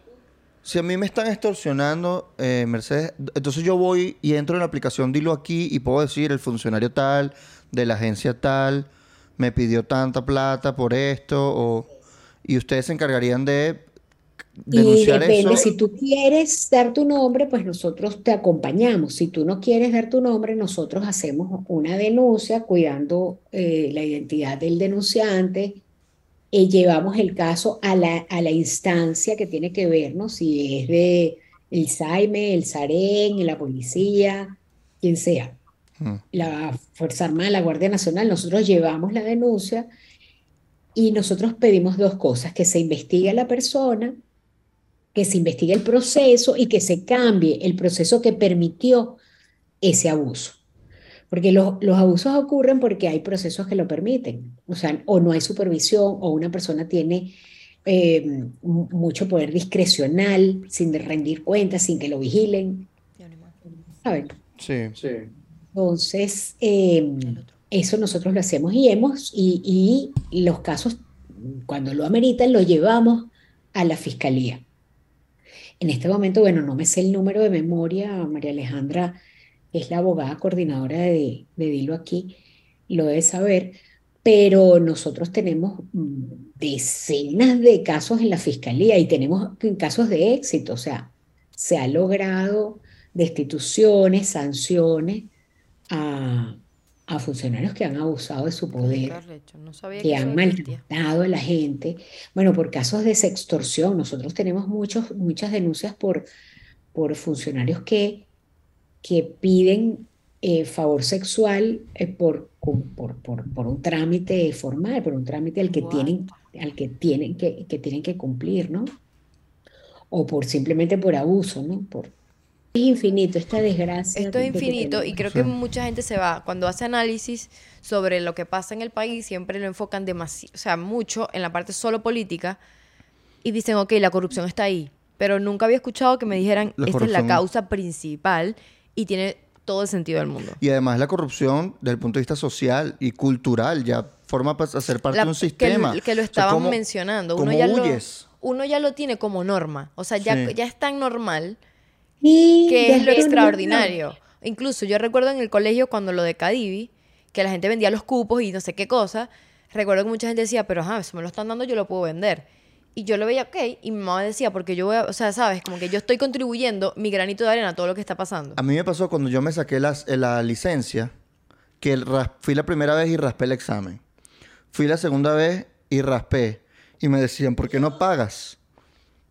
S2: si a mí me están extorsionando, eh, Mercedes, entonces yo voy y entro en la aplicación Dilo aquí y puedo decir el funcionario tal, de la agencia tal, me pidió tanta plata por esto, o, y ustedes se encargarían de
S3: y depende, Si tú quieres dar tu nombre, pues nosotros te acompañamos. Si tú no quieres dar tu nombre, nosotros hacemos una denuncia cuidando eh, la identidad del denunciante eh, llevamos el caso a la, a la instancia que tiene que vernos, si es de el SAIME, el SAREN, la policía, quien sea, mm. la Fuerza Armada, la Guardia Nacional, nosotros llevamos la denuncia y nosotros pedimos dos cosas, que se investigue a la persona, que se investigue el proceso y que se cambie el proceso que permitió ese abuso. Porque los, abusos ocurren porque hay procesos que lo permiten, o sea, o no hay supervisión, o una persona tiene eh, mucho poder discrecional, sin rendir cuentas, sin que lo vigilen. ¿Saben?
S2: Sí, sí.
S3: Entonces, em, eso nosotros lo hacemos y hemos, y, y los casos, cuando lo ameritan, lo llevamos a la fiscalía. En este momento, bueno, no me sé el número de memoria, María Alejandra es la abogada coordinadora de, Dilo aquí, lo debe saber, pero nosotros tenemos mm, decenas de casos en la fiscalía y tenemos casos de éxito, o sea, se ha logrado destituciones, sanciones a, a funcionarios que han abusado de su poder,
S1: No
S3: que han maltratado a la gente. Bueno, por casos de sextorsión, nosotros tenemos muchos, muchas denuncias por, por funcionarios que, que piden eh, favor sexual eh, por, por, por, por un trámite formal, por un trámite al que tienen, al que tienen que, que tienen que cumplir, ¿no? O por simplemente por abuso, ¿no? Por, es infinito esta desgracia
S1: Esto es
S3: que
S1: infinito y creo que mucha gente se va, cuando hace análisis sobre lo que pasa en el país, siempre lo enfocan demasiado, o sea, mucho en la parte solo política y dicen, ok, la corrupción está ahí, pero nunca había escuchado que me dijeran,
S2: La
S1: esta es la causa principal y tiene todo el sentido del mundo.
S2: Y además la corrupción, desde el punto de vista social y cultural, ya forma para ser parte
S1: La-
S2: de un
S1: que-
S2: sistema.
S1: Que, lo
S2: O sea,
S1: estaban
S2: ¿cómo-
S1: mencionando. Uno
S2: cómo
S1: ya, lo, uno ya lo tiene como norma. O sea, ya,
S2: Sí.
S1: ya es tan normal
S3: Sí,
S1: que es lo extraordinario. Incluso yo recuerdo en el colegio cuando lo de Cadivi, que la gente vendía los cupos y no sé qué cosa, recuerdo que mucha gente decía, pero ajá, eso me lo están dando, yo lo puedo vender. Y yo lo veía, ok, y mi mamá decía, porque yo voy a, o sea, sabes, como que yo estoy contribuyendo mi granito de arena a todo lo que está pasando.
S2: A mí me pasó cuando yo me saqué las- eh, la licencia, que el ras- fui la primera vez y raspé el examen. Fui la segunda vez y raspé. Y me decían, ¿por qué no pagas?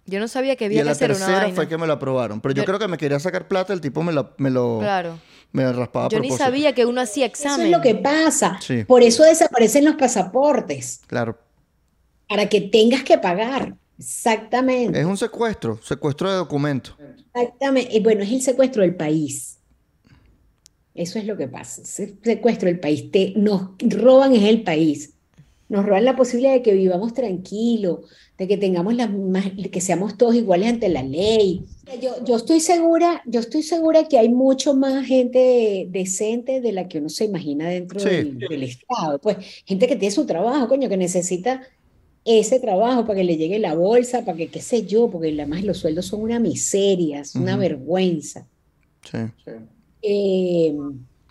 S1: Yo no sabía que
S2: Y
S1: había
S2: en
S1: que
S2: la
S1: hacer una
S2: tercera
S1: vaina.
S2: fue que me lo aprobaron. Pero yo,
S1: Yo-
S2: creo que me quería sacar plata, el tipo me lo, me lo,
S1: Claro.
S2: me raspaba a
S1: Yo ni sabía que uno hacía
S3: Eso
S1: examen.
S3: es lo que pasa.
S2: Sí.
S3: Por eso desaparecen los pasaportes,
S2: Claro.
S3: para que tengas que pagar. Exactamente.
S2: Es un secuestro, secuestro de documentos.
S3: Exactamente. Y Bueno, es el secuestro del país. Eso es lo que pasa. Se- Secuestro del país. Te, nos roban es el país. Nos roban la posibilidad de que vivamos tranquilos, de que tengamos las más, que seamos todos iguales ante la ley. Yo, yo estoy segura, yo estoy segura que hay mucho más gente decente de la que uno se imagina dentro
S2: Sí.
S3: del, del Estado. Pues gente que tiene su trabajo, coño, que necesita ese trabajo para que le llegue la bolsa, para que qué sé yo, porque además los sueldos son una miseria, es una vergüenza.
S2: Sí.
S3: Eh,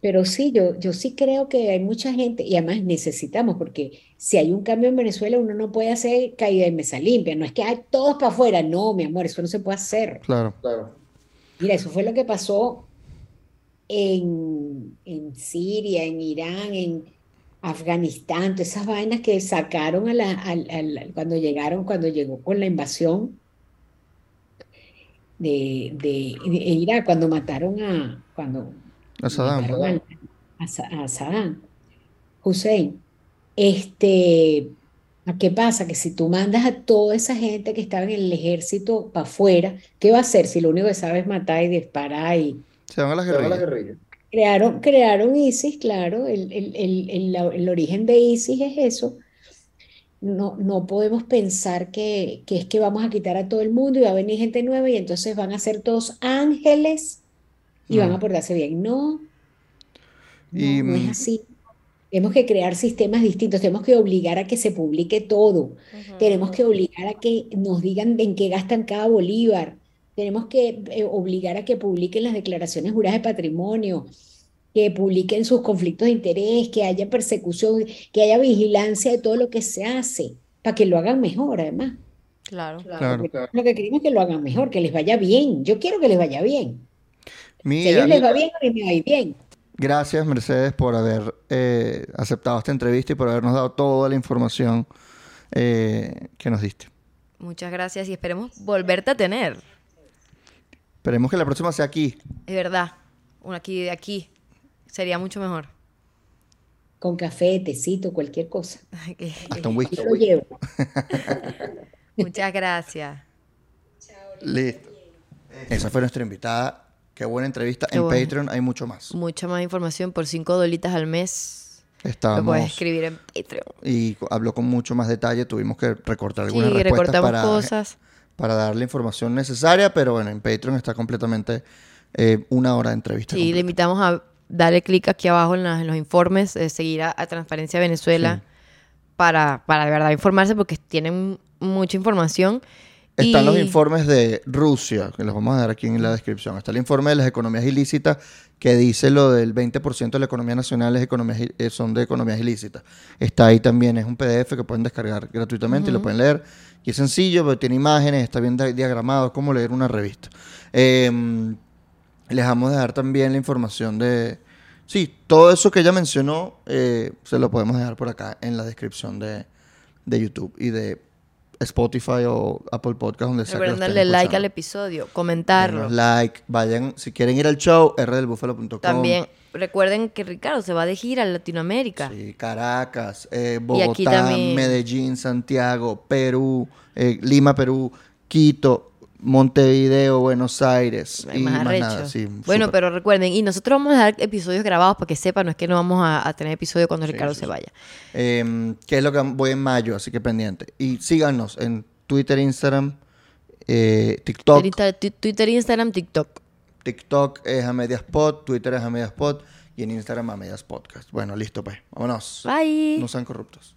S3: pero sí, yo, yo sí creo que hay mucha gente, y además necesitamos, porque si hay un cambio en Venezuela, uno no puede hacer caída en mesa limpia, no es que hay todos para afuera, no, mi amor, eso no se puede hacer.
S2: Claro.
S3: Mira, eso fue lo que pasó en, en Siria, en Irán, en Afganistán, todas esas vainas que sacaron a la, al- al- cuando llegaron, cuando llegó con la invasión de, de, de Irak, cuando mataron a, cuando
S2: A Saddam.
S3: mataron al- a, a Saddam Hussein. Este, ¿qué pasa? Que si tú mandas a toda esa gente que estaba en el ejército para afuera, ¿qué va a hacer si lo único que sabe es matar y disparar y
S2: Se van a las guerrillas.
S3: crearon, crearon ISIS, claro, el, el- el- el origen de ISIS es eso. No, no podemos pensar que, que es que vamos a quitar a todo el mundo y va a venir gente nueva y entonces van a ser todos ángeles y van
S2: No.
S3: a portarse bien. No,
S2: Y,
S3: no, no es
S2: mm,
S3: así. Tenemos que crear sistemas distintos, tenemos que obligar a que se publique todo, tenemos que obligar a que nos digan en qué gastan cada bolívar, tenemos que eh, obligar a que publiquen las declaraciones juradas de patrimonio, que publiquen sus conflictos de interés, que haya persecución, que haya vigilancia de todo lo que se hace, para que lo hagan mejor además.
S1: Claro.
S2: Claro.
S3: Lo que queremos es que lo hagan mejor, que les vaya bien. Yo quiero que les vaya bien. Si a
S2: Mira,
S3: ellos les va bien, a mí me va bien.
S2: gracias Mercedes por haber eh, aceptado esta entrevista y por habernos dado toda la información eh, que nos diste.
S1: Muchas gracias y esperemos volverte a tener.
S2: Esperemos que la próxima sea aquí.
S1: Es verdad. Una aquí de aquí. Sería mucho mejor.
S3: Con café, tecito, cualquier cosa. (laughs)
S2: Hasta un whisky.
S3: Yo lo llevo.
S1: Muchas gracias.
S2: Listo. Esa fue nuestra invitada. Qué buena entrevista.
S1: Qué
S2: en
S1: buena.
S2: Patreon hay mucho más.
S1: Mucha más información por 5 dolitas al mes. Lo puedes escribir en Patreon.
S2: y habló con mucho más detalle. Tuvimos que recortar
S1: Sí,
S2: algunas respuestas
S1: recortamos
S2: para,
S1: cosas.
S2: para dar la información necesaria, pero bueno, en Patreon está completamente eh, una hora de entrevista.
S1: Sí, le invitamos a darle clic aquí abajo en, las- en los informes, eh, seguir a, a Transparencia Venezuela para, para de verdad informarse porque tienen mucha información.
S2: Están los informes de Rusia, que los vamos a dar aquí en la descripción. Está el informe de las economías ilícitas que dice lo del 20% de la economía nacional es economías il- eh, son de economías ilícitas. Está ahí también, es un PDF que pueden descargar gratuitamente y lo pueden leer. Y es sencillo, pero tiene imágenes, está bien di- diagramado, es como leer una revista. Eh, les vamos a dejar también la información de, Sí, todo eso que ella mencionó eh, se lo podemos dejar por acá en la descripción de, de YouTube y de Spotify o Apple Podcast, donde sea
S1: Recuerden darle like
S2: escuchando.
S1: al episodio, comentarlo.
S2: Denos like, vayan, si quieren ir al show, rdelbúfalo.com.
S1: También recuerden que Ricardo se va de gira a Latinoamérica.
S2: Sí, Caracas, eh, Bogotá. Medellín, Santiago, Perú, eh, Lima, Perú, Quito, Montevideo, Buenos Aires. Y
S1: más
S2: nada, sí,
S1: bueno, pero recuerden, y nosotros vamos a dar episodios grabados para que sepan, no es que no vamos a, a tener episodio cuando Ricardo
S2: sí,
S1: se vaya.
S2: Eh, que es lo que voy en mayo, así que pendiente. Y síganos en Twitter, Instagram, eh, TikTok.
S1: Twitter, Twitter, Instagram, TikTok.
S2: TikTok es a Mediaspot, Twitter es a Mediaspot y en Instagram a Medias Podcast. Bueno, listo pues. Vámonos.
S1: Bye.
S2: No sean corruptos.